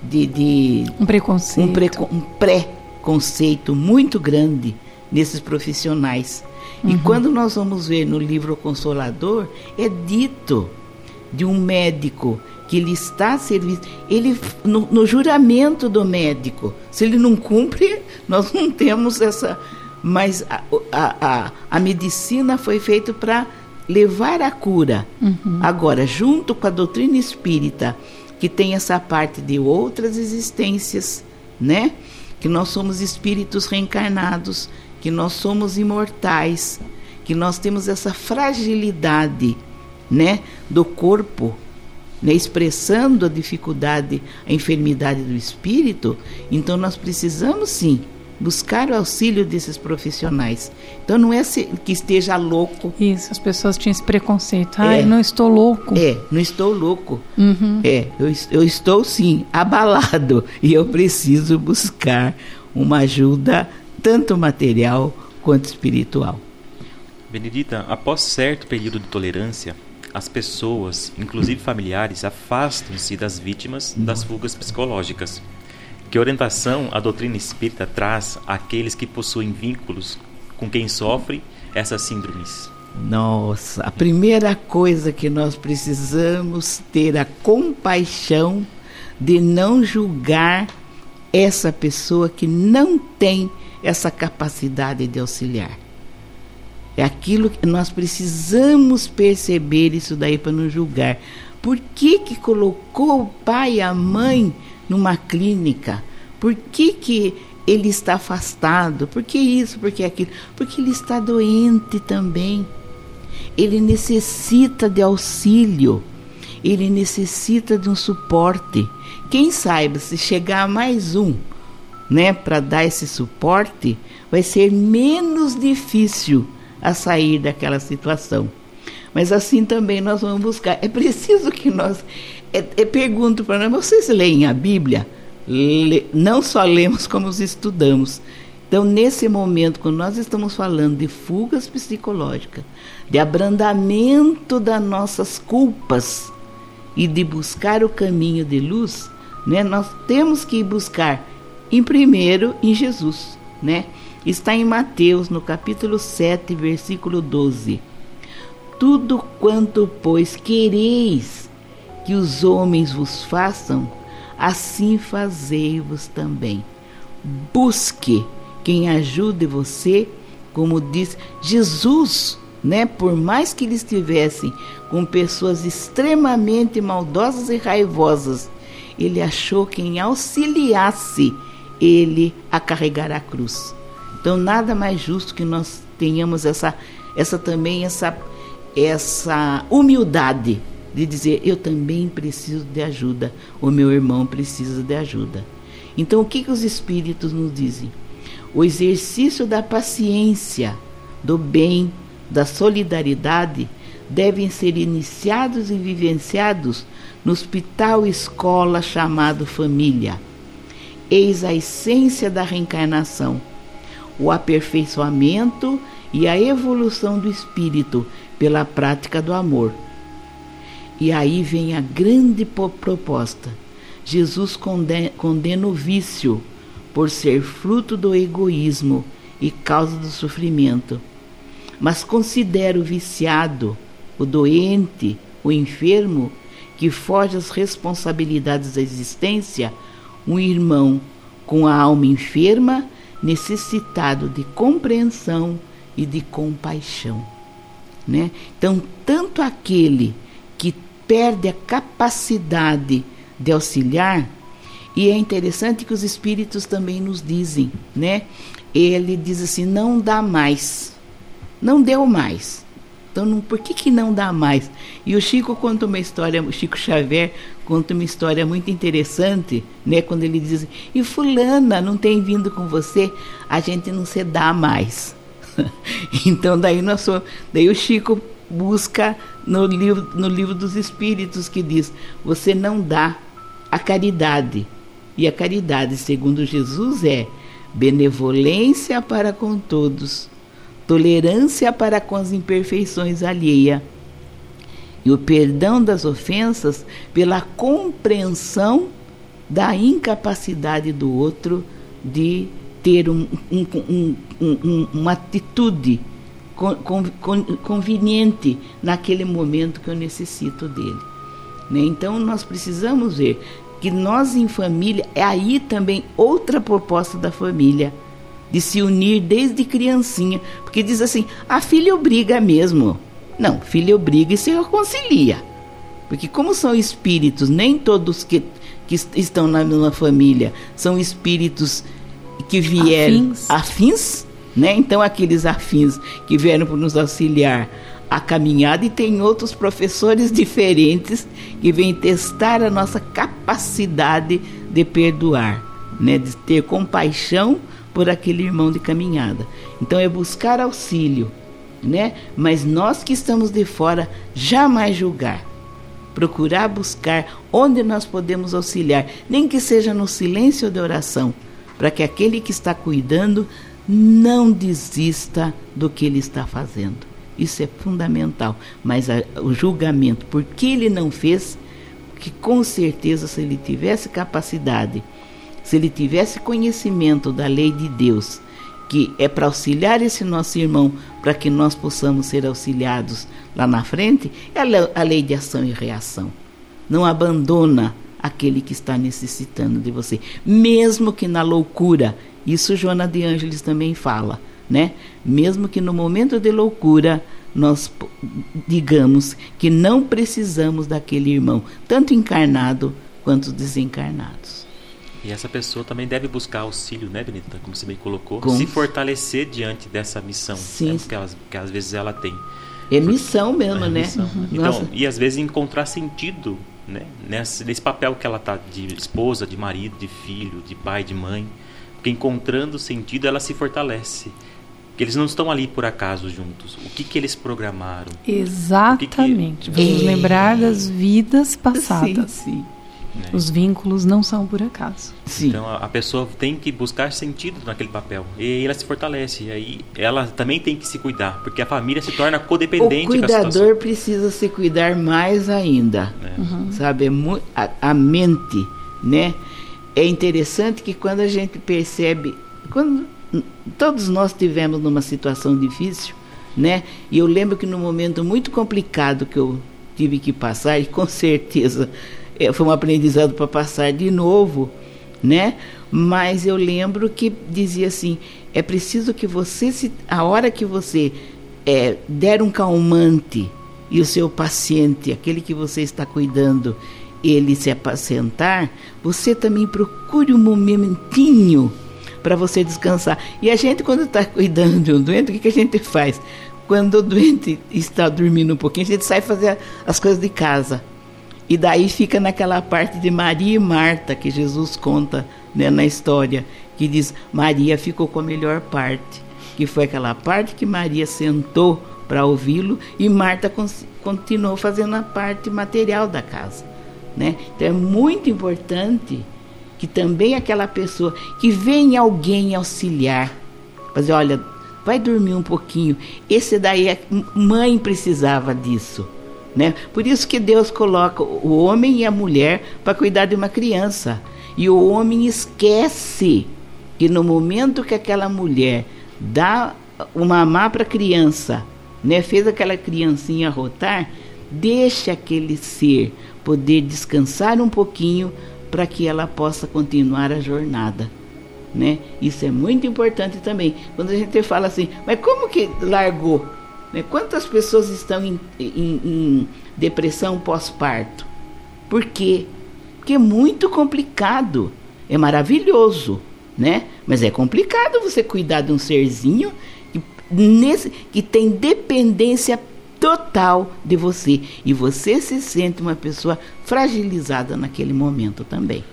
Speaker 3: de, de
Speaker 4: um preconceito,
Speaker 3: um, preco, um preconceito muito grande nesses profissionais. Uhum. E quando nós vamos ver no livro Consolador, é dito de um médico que ele está a serviço, ele no, no, juramento do médico, se ele não cumpre, nós não temos essa. Mas a, a, a, a medicina foi feita para levar a cura. Uhum. Agora, junto com a doutrina espírita, que tem essa parte de outras existências, né? Que nós somos espíritos reencarnados que nós somos imortais, que nós temos essa fragilidade, né, do corpo, né, expressando a dificuldade, a enfermidade do espírito, então nós precisamos sim buscar o auxílio desses profissionais. Então não é que esteja louco.
Speaker 4: Isso, as pessoas tinham esse preconceito. Ah, é, não estou louco.
Speaker 3: É, não estou louco. Uhum. É, eu, eu estou sim abalado e eu preciso buscar uma ajuda tanto material quanto espiritual.
Speaker 2: Benedita, após certo período de tolerância, as pessoas, inclusive familiares, afastam-se das vítimas das fugas psicológicas. Que orientação a doutrina espírita traz àqueles que possuem vínculos com quem sofre essas síndromes?
Speaker 3: Nossa, a primeira coisa que nós precisamos ter a compaixão de não julgar essa pessoa que não tem essa capacidade de auxiliar. É aquilo que nós precisamos perceber isso daí para não julgar, Por que, que colocou o pai e a mãe numa clínica? Por que, que ele está afastado? Por que isso? Por que aquilo? Porque ele está doente também. Ele necessita de auxílio. Ele necessita de um suporte. Quem sabe se chegar mais um, né, para dar esse suporte, vai ser menos difícil a sair daquela situação. Mas assim também nós vamos buscar. É preciso que nós. É, é pergunto para nós: vocês leem a Bíblia? Le, não só lemos, como os estudamos. Então, nesse momento, quando nós estamos falando de fugas psicológicas, de abrandamento das nossas culpas e de buscar o caminho de luz, né, nós temos que buscar, em primeiro, em Jesus. Né? Está em Mateus, no capítulo 7, versículo 12. Tudo quanto, pois, quereis que os homens vos façam, assim fazei-vos também. Busque quem ajude você, como diz Jesus, né? Por mais que eles estivessem com pessoas extremamente maldosas e raivosas, ele achou quem auxiliasse ele a carregar a cruz. Então nada mais justo que nós tenhamos essa essa também essa essa humildade de dizer eu também preciso de ajuda, o meu irmão precisa de ajuda. Então o que, que os espíritos nos dizem? O exercício da paciência, do bem, da solidariedade devem ser iniciados e vivenciados no hospital escola chamado família. Eis a essência da reencarnação, o aperfeiçoamento e a evolução do espírito pela prática do amor. E aí vem a grande proposta. Jesus condena o vício por ser fruto do egoísmo e causa do sofrimento. Mas considera o viciado, o doente, o enfermo, que foge às responsabilidades da existência, um irmão com a alma enferma, necessitado de compreensão e de compaixão. Né? Então, tanto aquele que perde a capacidade de auxiliar, e é interessante que os espíritos também nos dizem, né? Ele diz assim: não dá mais, não deu mais. Então, não, por que, que não dá mais? E o Chico conta uma história, o Chico Xavier conta uma história muito interessante, né? Quando ele diz: e Fulana não tem vindo com você, a gente não se dá mais. então daí nós daí o Chico busca no livro, no livro dos Espíritos que diz: você não dá a caridade. E a caridade, segundo Jesus, é benevolência para com todos, tolerância para com as imperfeições alheia e o perdão das ofensas pela compreensão da incapacidade do outro de ter um, um, um, uma atitude conveniente naquele momento que eu necessito dele. Né? Então nós precisamos ver que nós em família, é aí também outra proposta da família, de se unir desde criancinha, porque diz assim, a filha obriga mesmo. Não, filha obriga e se reconcilia. Porque como são espíritos, nem todos que, que estão na mesma família são espíritos que vieram afins, afins né? Então aqueles afins que vieram para nos auxiliar a caminhada e tem outros professores diferentes que vêm testar a nossa capacidade de perdoar, né? De ter compaixão por aquele irmão de caminhada. Então é buscar auxílio, né? Mas nós que estamos de fora jamais julgar procurar buscar onde nós podemos auxiliar, nem que seja no silêncio de oração, para que aquele que está cuidando não desista do que ele está fazendo. Isso é fundamental. Mas a, o julgamento, por que ele não fez, que com certeza, se ele tivesse capacidade, se ele tivesse conhecimento da lei de Deus, que é para auxiliar esse nosso irmão, para que nós possamos ser auxiliados lá na frente, é a lei de ação e reação. Não abandona aquele que está necessitando de você, mesmo que na loucura. Isso Joana de Ângeles também fala, né? Mesmo que no momento de loucura nós digamos que não precisamos daquele irmão, tanto encarnado quanto desencarnados.
Speaker 2: E essa pessoa também deve buscar auxílio, né, Benita? Como você bem colocou, Com... se fortalecer diante dessa missão Sim. Né, que, elas, que às vezes ela tem.
Speaker 3: É missão mesmo, é né? Missão.
Speaker 2: Uhum. Então, e às vezes encontrar sentido né? Nesse, nesse papel que ela está de esposa, de marido, de filho, de pai, de mãe. Porque encontrando sentido, ela se fortalece. Porque eles não estão ali por acaso juntos. O que, que eles programaram?
Speaker 4: Exatamente. Que que... Vamos lembrar das vidas passadas. Sim, sim. É. Os vínculos não são por acaso.
Speaker 2: Sim. Então a, pessoa tem que buscar sentido naquele papel. E aí ela se fortalece. E aí ela também tem que se cuidar, porque a família se torna codependente.
Speaker 3: O cuidador precisa se cuidar mais ainda. É. Uhum. Sabe? É a, a mente, né? É interessante que quando a gente percebe. Quando todos nós tivemos numa situação difícil, né? E eu lembro que no momento muito complicado que eu tive que passar, e com certeza foi um aprendizado para passar de novo, né? Mas eu lembro que dizia assim: é preciso que você, se, a hora que você é, der um calmante e o seu paciente, aquele que você está cuidando, ele se apacentar, você também procure um momentinho para você descansar. E a gente, quando está cuidando de um doente, o que, que a gente faz? Quando o doente está dormindo um pouquinho, a gente sai fazer as coisas de casa. E daí fica naquela parte de Maria e Marta que Jesus conta né, na história, que diz: Maria ficou com a melhor parte, que foi aquela parte que Maria sentou para ouvi-lo e Marta continuou fazendo a parte material da casa. Né? Então é muito importante que também aquela pessoa que vem alguém auxiliar, fazer, olha, vai dormir um pouquinho. Esse daí, é, mãe precisava disso. Né? Por isso que Deus coloca o homem e a mulher para cuidar de uma criança. E o homem esquece que no momento que aquela mulher dá uma mamá para a criança, né, fez aquela criancinha rotar, deixa aquele ser poder descansar um pouquinho para que ela possa continuar a jornada. Né? Isso é muito importante também. Quando a gente fala assim, mas como que largou? Né? Quantas pessoas estão em, em, em depressão pós-parto? Por quê? Porque é muito complicado. É maravilhoso, né? Mas é complicado você cuidar de um serzinho que, nesse, que tem dependência total de você. E você se sente uma pessoa fragilizada naquele momento também.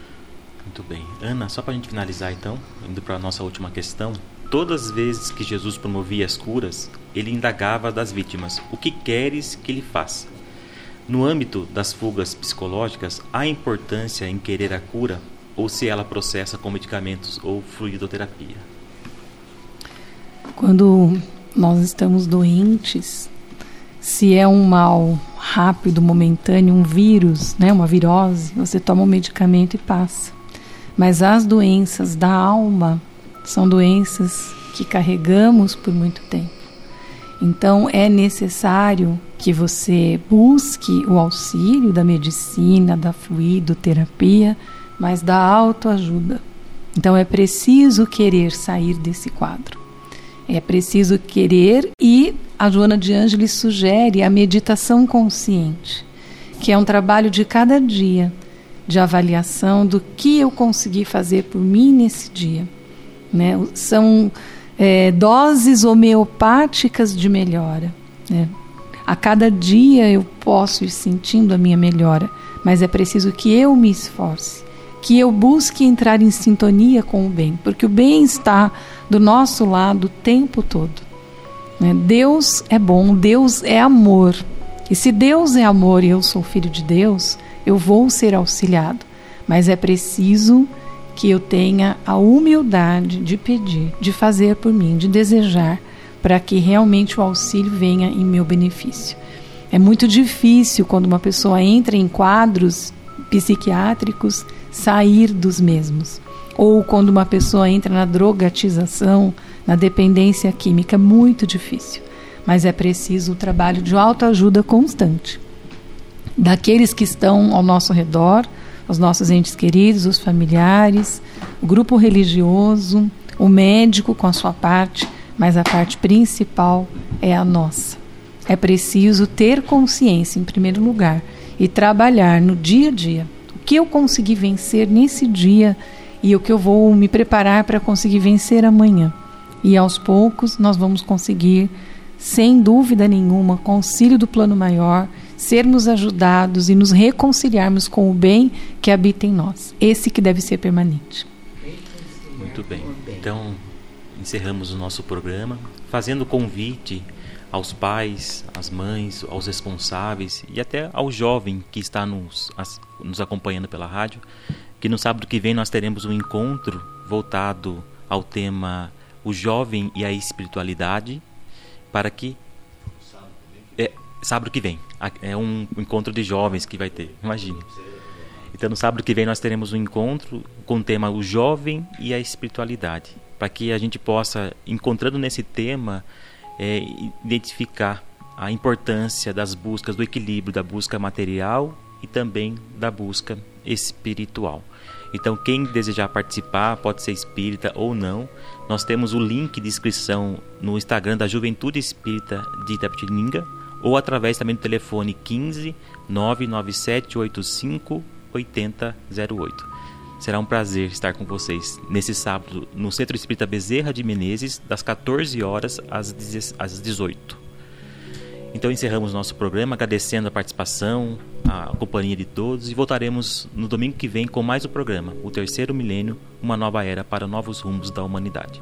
Speaker 2: Muito bem. Ana, só para a gente finalizar então, indo para a nossa última questão. Todas as vezes que Jesus promovia as curas, ele indagava das vítimas: O que queres que lhe faça? No âmbito das fugas psicológicas, há importância em querer a cura ou se ela processa com medicamentos ou fluidoterapia?
Speaker 4: Quando nós estamos doentes, se é um mal rápido, momentâneo, um vírus, né, uma virose, você toma um medicamento e passa. Mas as doenças da alma são doenças que carregamos por muito tempo. Então é necessário que você busque o auxílio da medicina, da fluidoterapia, mas da autoajuda. Então é preciso querer sair desse quadro. É preciso querer e a Joana de Ângeles sugere a meditação consciente, que é um trabalho de cada dia, de avaliação do que eu consegui fazer por mim nesse dia. Né? São é, doses homeopáticas de melhora. Né? A cada dia eu posso ir sentindo a minha melhora, mas é preciso que eu me esforce, que eu busque entrar em sintonia com o bem, porque o bem está do nosso lado o tempo todo. Né? Deus é bom, Deus é amor. E se Deus é amor e eu sou filho de Deus, eu vou ser auxiliado. Mas é preciso que eu tenha a humildade de pedir, de fazer por mim, de desejar, para que realmente o auxílio venha em meu benefício. É muito difícil quando uma pessoa entra em quadros psiquiátricos sair dos mesmos. Ou quando uma pessoa entra na drogatização, na dependência química, é muito difícil. Mas é preciso o trabalho de autoajuda constante. Daqueles que estão ao nosso redor, os nossos entes queridos, os familiares, o grupo religioso, o médico com a sua parte, mas a parte principal é a nossa. É preciso ter consciência, em primeiro lugar, e trabalhar no dia a dia. O que eu consegui vencer nesse dia e o que eu vou me preparar para conseguir vencer amanhã. E aos poucos nós vamos conseguir, sem dúvida nenhuma, com o auxílio do plano maior, sermos ajudados e nos reconciliarmos com o bem que habita em nós. Esse que deve ser permanente.
Speaker 2: Muito bem. Então, encerramos o nosso programa fazendo convite aos pais, às mães, aos responsáveis e até ao jovem que está nos, nos acompanhando pela rádio, que no sábado que vem nós teremos um encontro voltado ao tema o jovem e a espiritualidade, para que sábado que vem é um encontro de jovens que vai ter, imagine. Então no sábado que vem nós teremos um encontro com o tema o jovem e a espiritualidade, para que a gente possa encontrando nesse tema é, identificar a importância das buscas do equilíbrio da busca material e também da busca espiritual. Então, quem desejar participar, pode ser espírita ou não, nós temos o link de inscrição no Instagram da Juventude Espírita de Itapetininga ou através também do telefone 15 99785 8008. Será um prazer estar com vocês nesse sábado no Centro Espírita Bezerra de Menezes, das 14 horas às 18. Então encerramos nosso programa agradecendo a participação, a companhia de todos e voltaremos no domingo que vem com mais um programa, o terceiro milênio, uma nova era para novos rumos da humanidade.